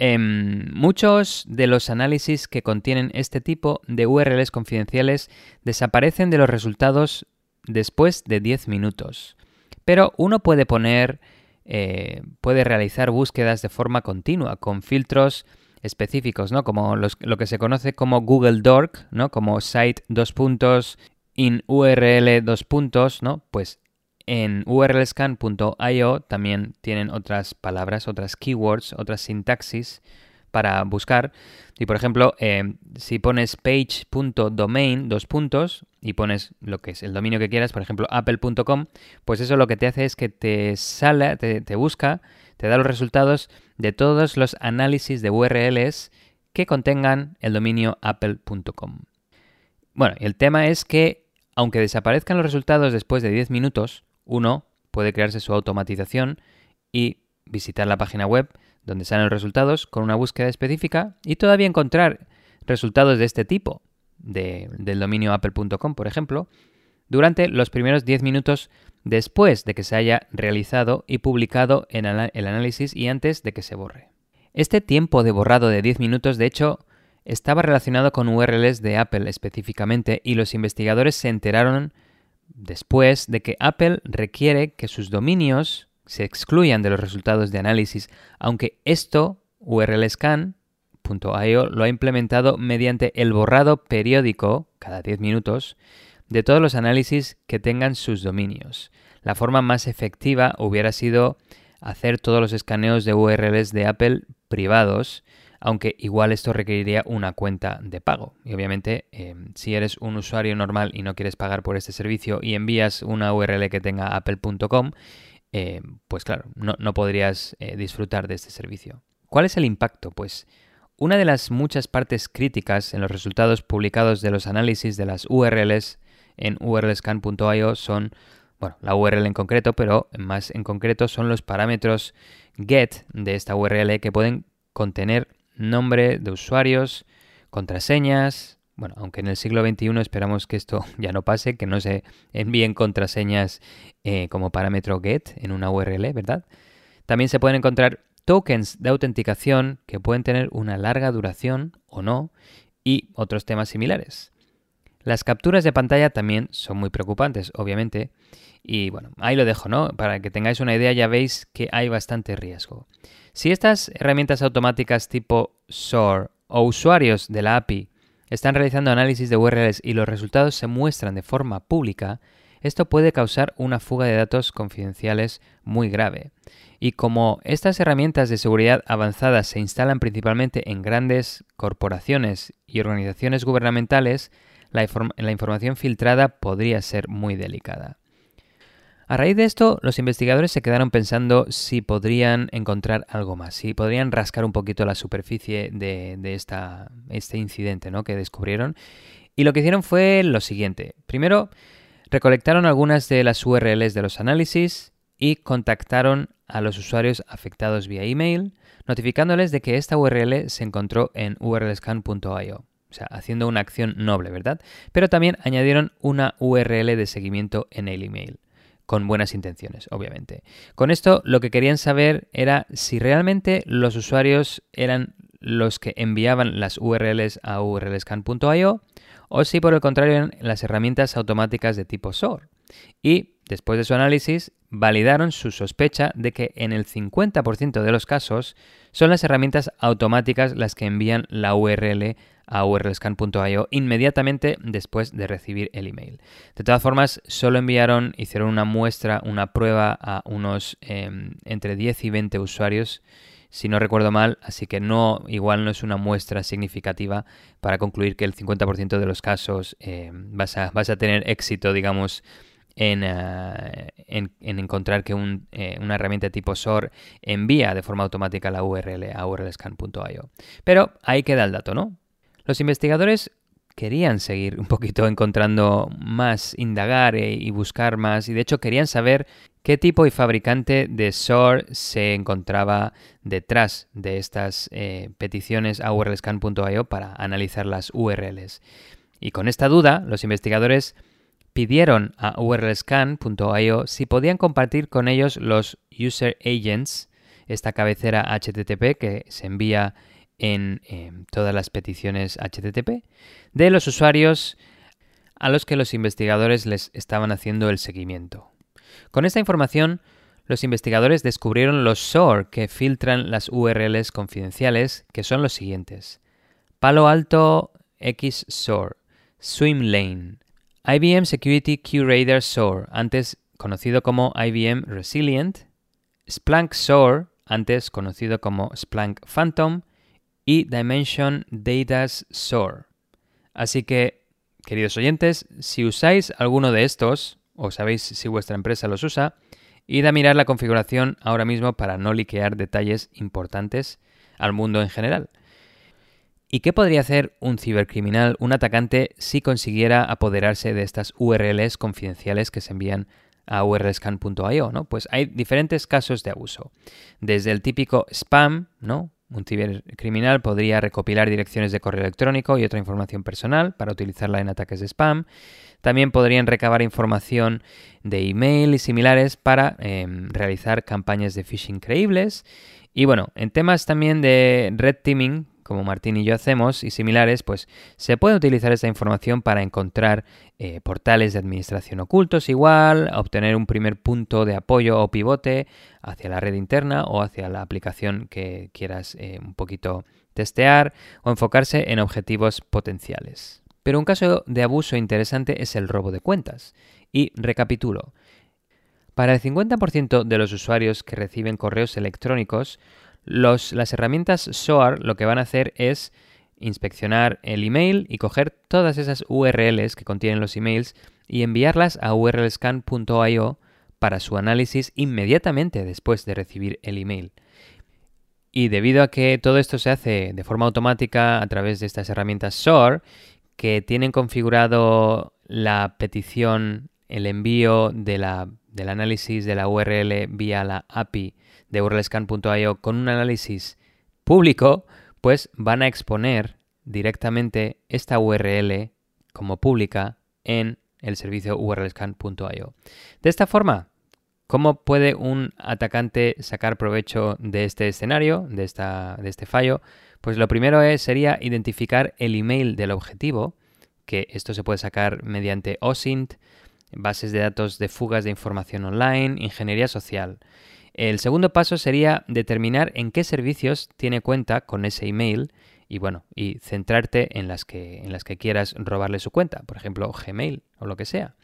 Em, muchos de los análisis que contienen este tipo de URLs confidenciales desaparecen de los resultados después de 10 minutos. Pero uno puede poner, eh, puede realizar búsquedas de forma continua con filtros específicos, ¿no? Como lo que se conoce como Google Dork, ¿no? Como site dos puntos in URL dos puntos, ¿no? Pues en urlscan.io también tienen otras palabras, otras keywords, otras sintaxis para buscar. Y por ejemplo, eh, si pones page.domain, dos puntos, y pones lo que es el dominio que quieras, por ejemplo, apple.com, pues eso lo que te hace es que te sale, te, te busca, te da los resultados de todos los análisis de URLs que contengan el dominio apple.com. Bueno, el tema es que, aunque desaparezcan los resultados después de 10 minutos, uno puede crearse su automatización y visitar la página web donde salen los resultados con una búsqueda específica y todavía encontrar resultados de este tipo, del dominio apple.com, por ejemplo, durante los primeros 10 minutos después de que se haya realizado y publicado en el análisis y antes de que se borre. Este tiempo de borrado de 10 minutos, de hecho, estaba relacionado con URLs de Apple específicamente y los investigadores se enteraron después de que Apple requiere que sus dominios se excluyan de los resultados de análisis, aunque esto urlscan.io lo ha implementado mediante el borrado periódico, cada 10 minutos, de todos los análisis que tengan sus dominios. La forma más efectiva hubiera sido hacer todos los escaneos de URLs de Apple privados, aunque igual esto requeriría una cuenta de pago. Y obviamente, eh, si eres un usuario normal y no quieres pagar por este servicio y envías una URL que tenga apple.com, eh, pues claro, no, podrías eh, disfrutar de este servicio. ¿Cuál es el impacto? Pues una de las muchas partes críticas en los resultados publicados de los análisis de las URLs en urlscan.io son, bueno, la URL en concreto, pero más en concreto son los parámetros get de esta URL que pueden contener nombre de usuarios, contraseñas, bueno, aunque en el siglo XXI esperamos que esto [laughs] ya no pase, que no se envíen contraseñas eh, como parámetro get en una URL, ¿verdad? También se pueden encontrar tokens de autenticación que pueden tener una larga duración o no y otros temas similares. Las capturas de pantalla también son muy preocupantes, obviamente. Y bueno, ahí lo dejo, ¿no? Para que tengáis una idea ya veis que hay bastante riesgo. Si estas herramientas automáticas tipo SOAR o usuarios de la API están realizando análisis de URLs y los resultados se muestran de forma pública, esto puede causar una fuga de datos confidenciales muy grave. Y como estas herramientas de seguridad avanzadas se instalan principalmente en grandes corporaciones y organizaciones gubernamentales, la, información filtrada podría ser muy delicada. A raíz de esto, los investigadores se quedaron pensando si podrían encontrar algo más, si podrían rascar un poquito la superficie de, este incidente ¿no? que descubrieron. Y lo que hicieron fue lo siguiente. Primero, recolectaron algunas de las URLs de los análisis y contactaron a los usuarios afectados vía email, notificándoles de que esta URL se encontró en urlscan.io. O sea, haciendo una acción noble, ¿verdad? Pero también añadieron una URL de seguimiento en el email. con buenas intenciones, obviamente. Con esto lo que querían saber era si realmente los usuarios eran los que enviaban las URLs a urlscan.io o si por el contrario eran las herramientas automáticas de tipo SOAR. Y después de su análisis, validaron su sospecha de que en el 50% de los casos son las herramientas automáticas las que envían la URL a urlscan.io inmediatamente después de recibir el email. De todas formas, solo enviaron, hicieron una muestra, una prueba a unos em, entre 10 y 20 usuarios si no recuerdo mal, así que no, igual no es una muestra significativa para concluir que el 50% de los casos eh, vas, a, vas, a, tener éxito, digamos, en, eh, encontrar que eh, una herramienta tipo SOR envía de forma automática la URL a urlscan.io. Pero ahí queda el dato, ¿no? Los investigadores querían seguir un poquito encontrando más, indagar y buscar más, y de hecho querían saber qué tipo y fabricante de SOAR se encontraba detrás de estas eh, peticiones a urlscan.io para analizar las URLs. Y con esta duda, los investigadores pidieron a urlscan.io si podían compartir con ellos los user agents, esta cabecera HTTP que se envía en todas las peticiones HTTP, de los usuarios a los que los investigadores les estaban haciendo el seguimiento. Con esta información, los investigadores descubrieron los SOAR que filtran las URLs confidenciales, que son los siguientes. Palo Alto X SOAR, Swimlane, IBM Security QRadar SOAR, antes conocido como IBM Resilient, Splunk SOAR, antes conocido como Splunk Phantom, y Dimension Data's SOAR. Así que, queridos oyentes, si usáis alguno de estos, o sabéis si vuestra empresa los usa, id a mirar la configuración ahora mismo para no liquear detalles importantes al mundo en general. ¿Y qué podría hacer un cibercriminal, un atacante, si consiguiera apoderarse de estas URLs confidenciales que se envían a urlscan.io? ¿no? Pues hay diferentes casos de abuso. Desde el típico spam, ¿no? Un cibercriminal podría recopilar direcciones de correo electrónico y otra información personal para utilizarla en ataques de spam. También podrían recabar información de email y similares para em, realizar campañas de phishing creíbles. Y bueno, en temas también de red teaming, como Martín y yo hacemos, y similares, pues se puede utilizar esta información para encontrar eh, portales de administración ocultos igual, obtener un primer punto de apoyo o pivote hacia la red interna o hacia la aplicación que quieras eh, un poquito testear o enfocarse en objetivos potenciales. Pero un caso de abuso interesante es el robo de cuentas. Y recapitulo. Para el 50% de los usuarios que reciben correos electrónicos, las herramientas SOAR lo que van a hacer es inspeccionar el email y coger todas esas URLs que contienen los emails y enviarlas a urlscan.io para su análisis inmediatamente después de recibir el email. Y debido a que todo esto se hace de forma automática a través de estas herramientas SOAR que tienen configurado la petición, el envío del análisis de la URL vía la API de urlscan.io con un análisis público, pues van a exponer directamente esta URL como pública en el servicio urlscan.io. De esta forma, ¿cómo puede un atacante sacar provecho de este escenario, de, esta, de este fallo? Pues lo primero es, sería identificar el email del objetivo, que esto se puede sacar mediante OSINT, bases de datos de fugas de información online, ingeniería social. El segundo paso sería determinar en qué servicios tiene cuenta con ese email y bueno, y centrarte en las que, en las que quieras robarle su cuenta, por ejemplo, Gmail o lo que sea.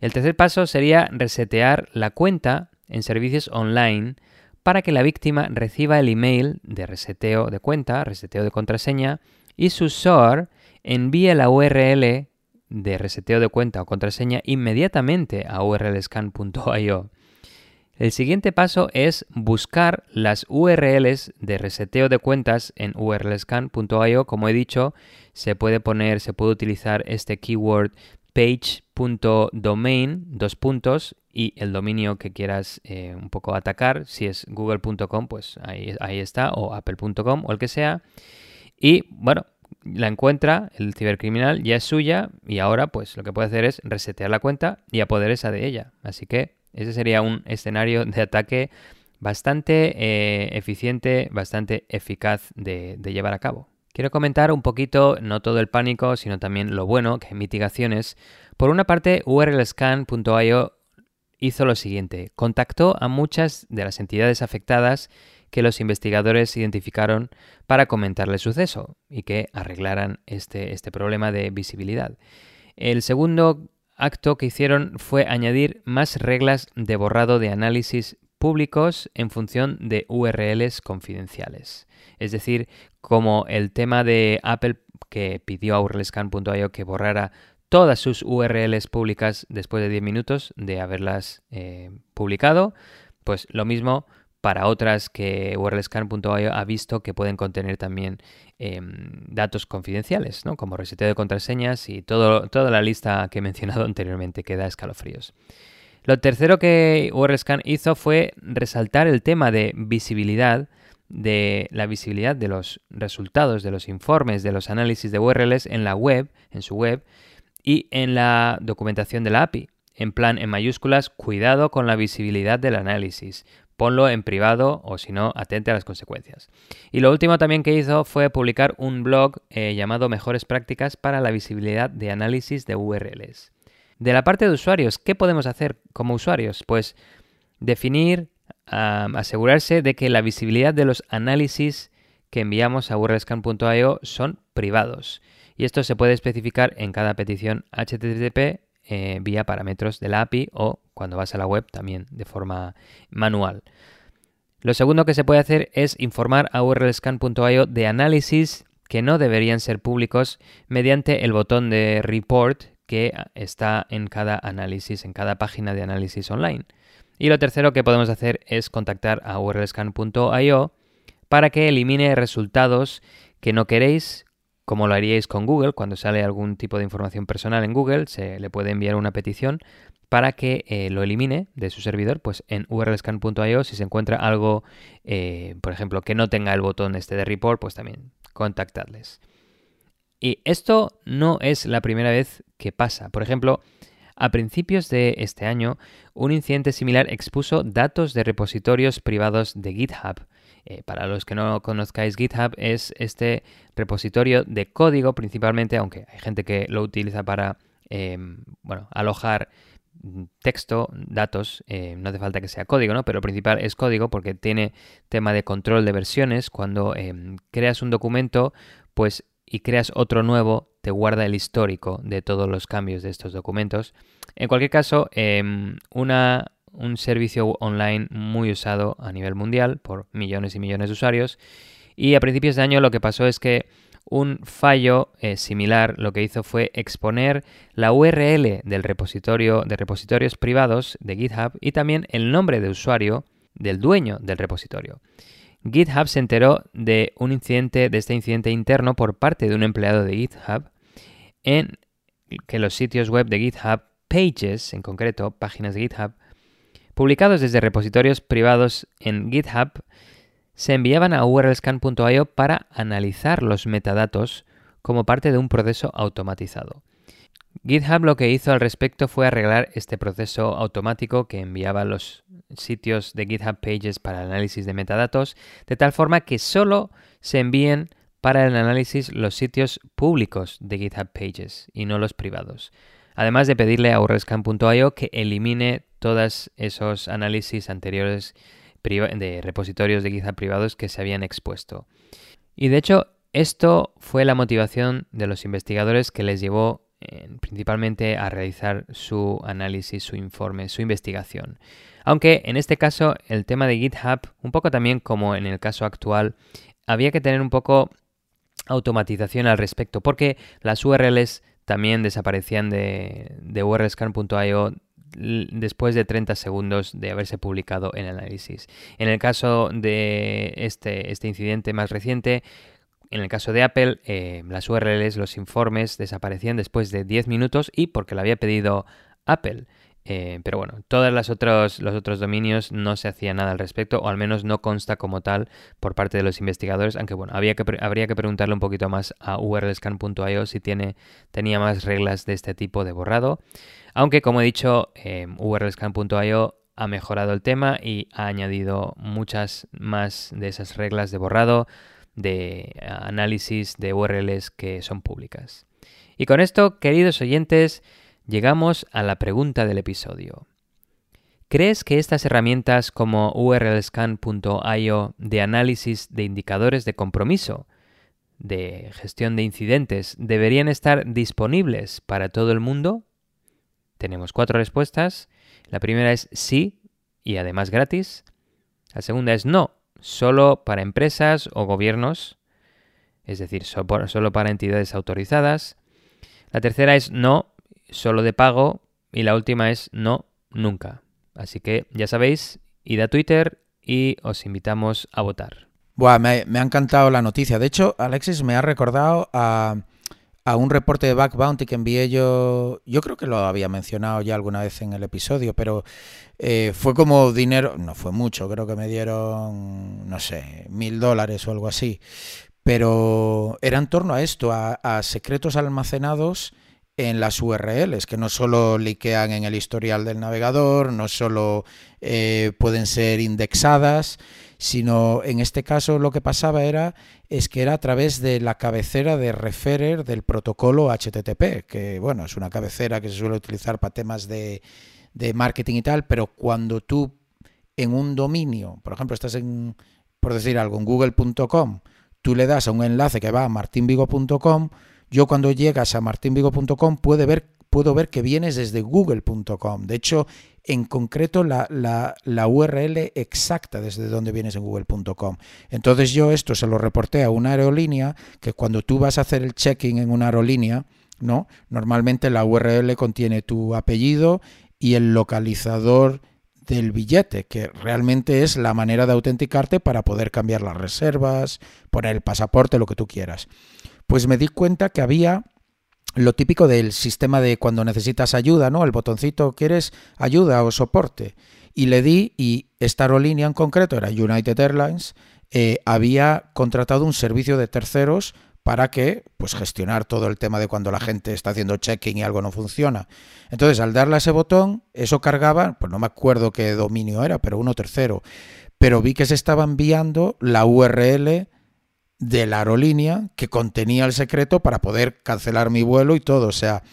El tercer paso sería resetear la cuenta en servicios online para que la víctima reciba el email de reseteo de cuenta, reseteo de contraseña, y su SOAR envíe la URL de reseteo de cuenta o contraseña inmediatamente a urlscan.io. El siguiente paso es buscar las URLs de reseteo de cuentas en urlscan.io. Como he dicho, se puede poner, se puede utilizar este keyword page.domain, dos puntos, y el dominio que quieras eh, un poco atacar. Si es google.com, pues ahí, ahí está, o apple.com, o el que sea. Y bueno, la encuentra, el cibercriminal ya es suya y ahora pues lo que puede hacer es resetear la cuenta y apoderarse de ella. Así que Ese sería un escenario de ataque bastante eh, eficiente, bastante eficaz de, llevar a cabo. Quiero comentar un poquito, no todo el pánico, sino también lo bueno, que mitigaciones. Por una parte, urlscan.io hizo lo siguiente, contactó a muchas de las entidades afectadas que los investigadores identificaron para comentarle el suceso y que arreglaran este, este problema de visibilidad. El segundo acto que hicieron fue añadir más reglas de borrado de análisis públicos en función de URLs confidenciales. Es decir, como el tema de Apple que pidió a urlscan.io que borrara todas sus URLs públicas después de 10 minutos de haberlas eh, publicado, pues lo mismo para otras que urlscan.io ha visto que pueden contener también em, datos confidenciales, ¿no? como reseteo de contraseñas y todo, toda la lista que he mencionado [laughs] anteriormente que da escalofríos. Lo tercero que URLScan hizo fue resaltar el tema de visibilidad, de la visibilidad de los resultados, de los informes, de los análisis de URLs en la web, en su web y en la documentación de la API. En plan, en mayúsculas, cuidado con la visibilidad del análisis. Ponlo en privado o si no, atente a las consecuencias. Y lo último también que hizo fue publicar un blog eh, llamado Mejores prácticas para la visibilidad de análisis de URLs. De la parte de usuarios, ¿qué podemos hacer como usuarios? Pues definir, asegurarse de que la visibilidad de los análisis que enviamos a urlscan.io son privados. Y esto se puede especificar en cada petición HTTP eh, vía parámetros de la API o cuando vas a la web también de forma manual. Lo segundo que se puede hacer es informar a urlscan.io de análisis que no deberían ser públicos mediante el botón de report que está en cada análisis, en cada página de análisis online. Y lo tercero que podemos hacer es contactar a urlscan.io para que elimine resultados que no queréis, como lo haríais con Google. Cuando sale algún tipo de información personal en Google, se le puede enviar una petición para que eh, lo elimine de su servidor, pues en urlscan.io si se encuentra algo, eh, por ejemplo, que no tenga el botón este de report, pues también contactadles. Y esto no es la primera vez que pasa. Por ejemplo, a principios de este año, un incidente similar expuso datos de repositorios privados de GitHub. Eh, para los que no conozcáis GitHub, es este repositorio de código principalmente, aunque hay gente que lo utiliza para em, bueno, alojar texto, datos, eh, no hace falta que sea código, ¿no? Pero lo principal es código porque tiene tema de control de versiones. Cuando em, creas un documento, pues y creas otro nuevo, te guarda el histórico de todos los cambios de estos documentos. En cualquier caso, em, una, un servicio online muy usado a nivel mundial por millones y millones de usuarios. Y a principios de año lo que pasó es que un fallo eh, similar lo que hizo fue exponer la URL del repositorio de repositorios privados de GitHub y también el nombre de usuario del dueño del repositorio. GitHub se enteró de un incidente, de este incidente interno por parte de un empleado de GitHub en que los sitios web de GitHub, pages en concreto, páginas de GitHub, publicados desde repositorios privados en GitHub, se enviaban a urlscan.io para analizar los metadatos como parte de un proceso automatizado. GitHub lo que hizo al respecto fue arreglar este proceso automático que enviaba los sitios de GitHub Pages para el análisis de metadatos, de tal forma que solo se envíen para el análisis los sitios públicos de GitHub Pages y no los privados. Además de pedirle a urlscan.io que elimine todos esos análisis anteriores de repositorios de GitHub privados que se habían expuesto. Y de hecho, esto fue la motivación de los investigadores que les llevó principalmente a realizar su análisis, su informe, su investigación. Aunque en este caso el tema de GitHub, un poco también como en el caso actual, había que tener un poco automatización al respecto, porque las URLs también desaparecían de, de urlscan.io después de 30 segundos de haberse publicado el análisis. En el caso de este, este incidente más reciente, en el caso de Apple, eh, las URLs, los informes desaparecían después de 10 minutos y porque lo había pedido Apple. Eh, pero bueno, todos los otros, dominios no se hacía nada al respecto, o al menos no consta como tal por parte de los investigadores, aunque bueno, había que, habría que preguntarle un poquito más a urlscan.io si tiene, tenía más reglas de este tipo de borrado. Aunque como he dicho, eh, urlscan.io ha mejorado el tema y ha añadido muchas más de esas reglas de borrado, de análisis de URLs que son públicas. Y con esto, queridos oyentes, llegamos a la pregunta del episodio. ¿Crees que estas herramientas como urlscan.io de análisis de indicadores de compromiso, de gestión de incidentes, deberían estar disponibles para todo el mundo? Tenemos cuatro respuestas. La primera es sí y además gratis. La segunda es no, solo para empresas o gobiernos, es decir, solo para entidades autorizadas. La tercera es no, solo de pago. Y la última es no, nunca. Así que ya sabéis, id a Twitter y os invitamos a votar. Buah, me, ha encantado la noticia. De hecho, Alexis me ha recordado a, un reporte de Back Bounty que envié yo. Yo creo que lo había mencionado ya alguna vez en el episodio, pero eh, fue como dinero. No fue mucho, creo que me dieron, no sé, mil dólares o algo así. Pero era en torno a esto, a secretos almacenados en las URLs, que no solo liquean en el historial del navegador, no solo eh, pueden ser indexadas, sino en este caso lo que pasaba era es que era a través de la cabecera de referer del protocolo HTTP, que bueno, es una cabecera que se suele utilizar para temas de, de marketing y tal, pero cuando tú en un dominio, por ejemplo, estás en, por decir algo, en google.com, tú le das a un enlace que va a martinvigo.com, yo cuando llegas a martinvigo.com puedo ver, puedo ver que vienes desde google.com. De hecho, en concreto la, la, URL exacta desde donde vienes en google.com. Entonces yo esto se lo reporté a una aerolínea que cuando tú vas a hacer el check-in en una aerolínea, ¿no? Normalmente la URL contiene tu apellido y el localizador del billete, que realmente es la manera de autenticarte para poder cambiar las reservas, poner el pasaporte, lo que tú quieras pues me di cuenta que había lo típico del sistema de cuando necesitas ayuda, ¿no? El botoncito, ¿quieres ayuda o soporte? Y le di, y esta aerolínea en concreto era United Airlines, eh, había contratado un servicio de terceros para que, pues, gestionar todo el tema de cuando la gente está haciendo checking y algo no funciona. Entonces, al darle a ese botón, eso cargaba, pues no me acuerdo qué dominio era, pero uno tercero. Pero vi que se estaba enviando la URL de la aerolínea que contenía el secreto para poder cancelar mi vuelo y todo. O sea,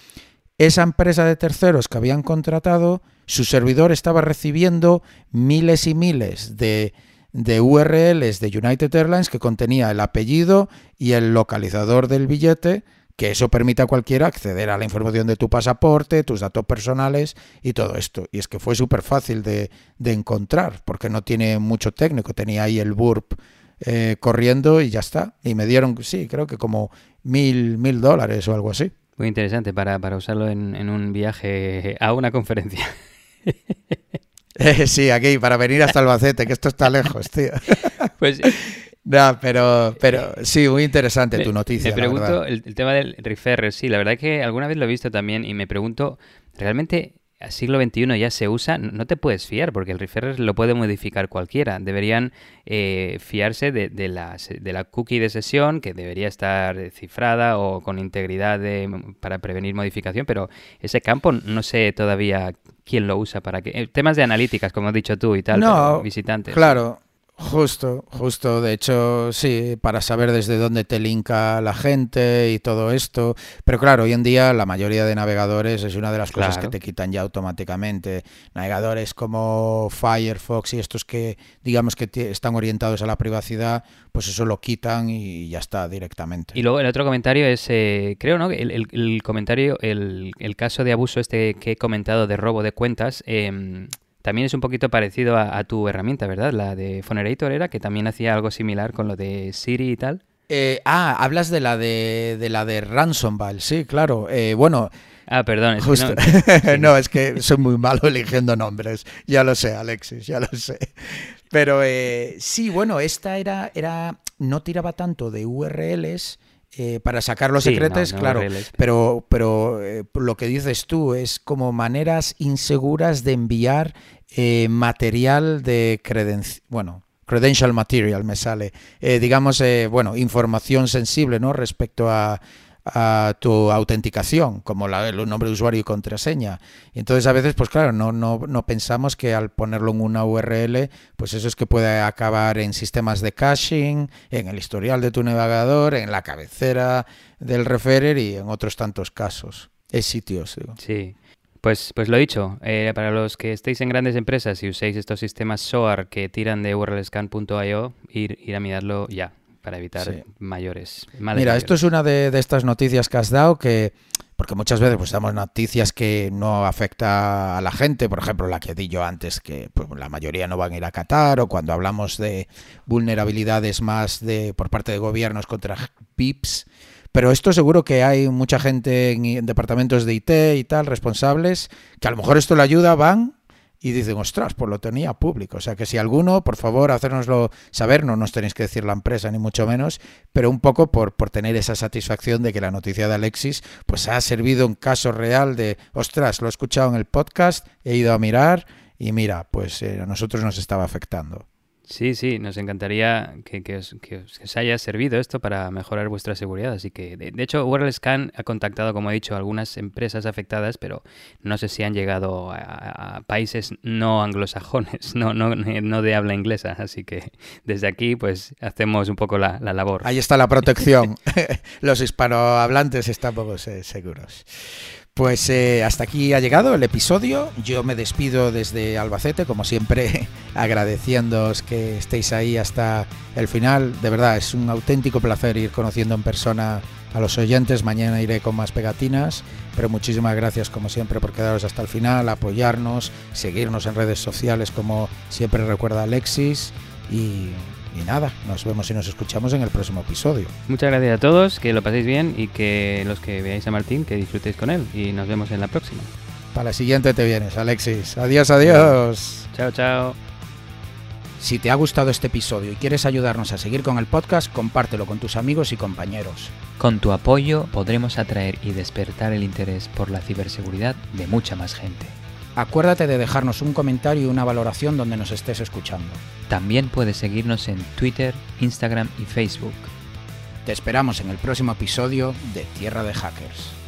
esa empresa de terceros que habían contratado, su servidor estaba recibiendo miles y miles de, de URLs de United Airlines que contenía el apellido y el localizador del billete, que eso permite a cualquiera acceder a la información de tu pasaporte, tus datos personales y todo esto. Y es que fue súper fácil de, de encontrar, porque no tiene mucho técnico, tenía ahí el burp eh, corriendo y ya está. Y me dieron, sí, creo que como mil, mil dólares o algo así. Muy interesante para, para usarlo en, en un viaje a una conferencia. Eh, [laughs] sí, aquí, para venir hasta Albacete, que esto está lejos, tío. [laughs] Pues no, pero, pero sí, muy interesante tu noticia. Me pregunto el, el, tema del referrer, sí, la verdad que alguna vez lo he visto también y me pregunto, ¿realmente siglo XXI ya se usa, no te puedes fiar porque el referrer lo puede modificar cualquiera. Deberían eh, fiarse de, de, la, de, la, cookie de sesión que debería estar cifrada o con integridad para prevenir modificación, pero ese campo no sé todavía quién lo usa para que... Eh, temas de analíticas, como has dicho tú y tal, no, visitantes. Claro. Justo, justo. De hecho, sí, para saber desde dónde te linka la gente y todo esto. Pero claro, hoy en día la mayoría de navegadores es una de las cosas que te quitan ya automáticamente. Navegadores como Firefox y estos que, digamos que están orientados a la privacidad, pues eso lo quitan y ya está directamente. Y luego el otro comentario es, eh, creo, ¿no? El, el, comentario, el, el, caso de abuso este que he comentado de robo de cuentas. Eh, también es un poquito parecido a, tu herramienta, ¿verdad? La de Phonerator era, que también hacía algo similar con lo de Siri y tal. Eh, ah, hablas de la de, de la de sí, claro. Eh, bueno. Ah, perdón. Es justo. [laughs] no, es que soy muy malo eligiendo nombres. Ya lo sé, Alexis, ya lo sé. Pero eh, sí, bueno, esta era, era, no tiraba tanto de URLs, eh, para sacar los secretos, claro, pero, pero eh, lo que dices tú es como maneras inseguras de enviar eh, material de credencial, bueno, credential material me sale, digamos, bueno, información sensible, ¿no? Respecto a, a tu autenticación, como la, el nombre de usuario y contraseña. Y entonces a veces, pues claro, no, no, no pensamos que al ponerlo en una URL, pues eso es que puede acabar en sistemas de caching, en el historial de tu navegador, en la cabecera del referer y en otros tantos casos. Es sitios. Sí. Pues, pues lo dicho, eh, para los que estéis en grandes empresas y uséis estos sistemas SOAR que tiran de urlscan.io, ir, ir a mirarlo ya, para evitar mayores Mira, esto es una de, estas noticias que has dado que, porque muchas veces pues damos noticias que no afecta a la gente, por ejemplo la que di yo antes, que pues, la mayoría no van a ir a Qatar, o cuando hablamos de vulnerabilidades más de por parte de gobiernos contra PIPs, pero esto seguro que hay mucha gente en departamentos de IT y tal, responsables, que a lo mejor esto le ayuda, van y dicen, ostras, pues lo tenía público. O sea que si alguno, por favor, hacérnoslo saber, no nos tenéis que decir la empresa ni mucho menos, pero un poco por, por tener esa satisfacción de que la noticia de Alexis pues ha servido un caso real de, ostras, lo he escuchado en el podcast, he ido a mirar y mira, pues eh, a nosotros nos estaba afectando. Sí, sí, nos encantaría que, os, haya servido esto para mejorar vuestra seguridad. Así que, de, hecho, WorldScan ha contactado, como he dicho, algunas empresas afectadas, pero no sé si han llegado a, países no anglosajones, [laughs] no, no, no, de habla inglesa. Así que desde aquí, pues, hacemos un poco la, labor. Ahí está la protección. [laughs] [laughs] Los hispanohablantes están poco seguros. Pues eh, hasta aquí ha llegado el episodio. Yo me despido desde Albacete, como siempre, [laughs] agradeciéndoos que estéis ahí hasta el final. De verdad, es un auténtico placer ir conociendo en persona a los oyentes. Mañana iré con más pegatinas, pero muchísimas gracias como siempre por quedaros hasta el final, apoyarnos, seguirnos en redes sociales como siempre recuerda Alexis y y nada, nos vemos y nos escuchamos en el próximo episodio. Muchas gracias a todos, que lo paséis bien y que los que veáis a Martín, que disfrutéis con él. Y nos vemos en la próxima. Para la siguiente te vienes, Alexis. Adiós, adiós. Chao, chao. Si te ha gustado este episodio y quieres ayudarnos a seguir con el podcast, compártelo con tus amigos y compañeros. Con tu apoyo podremos atraer y despertar el interés por la ciberseguridad de mucha más gente. Acuérdate de dejarnos un comentario y una valoración donde nos estés escuchando. También puedes seguirnos en Twitter, Instagram y Facebook. Te esperamos en el próximo episodio de Tierra de Hackers.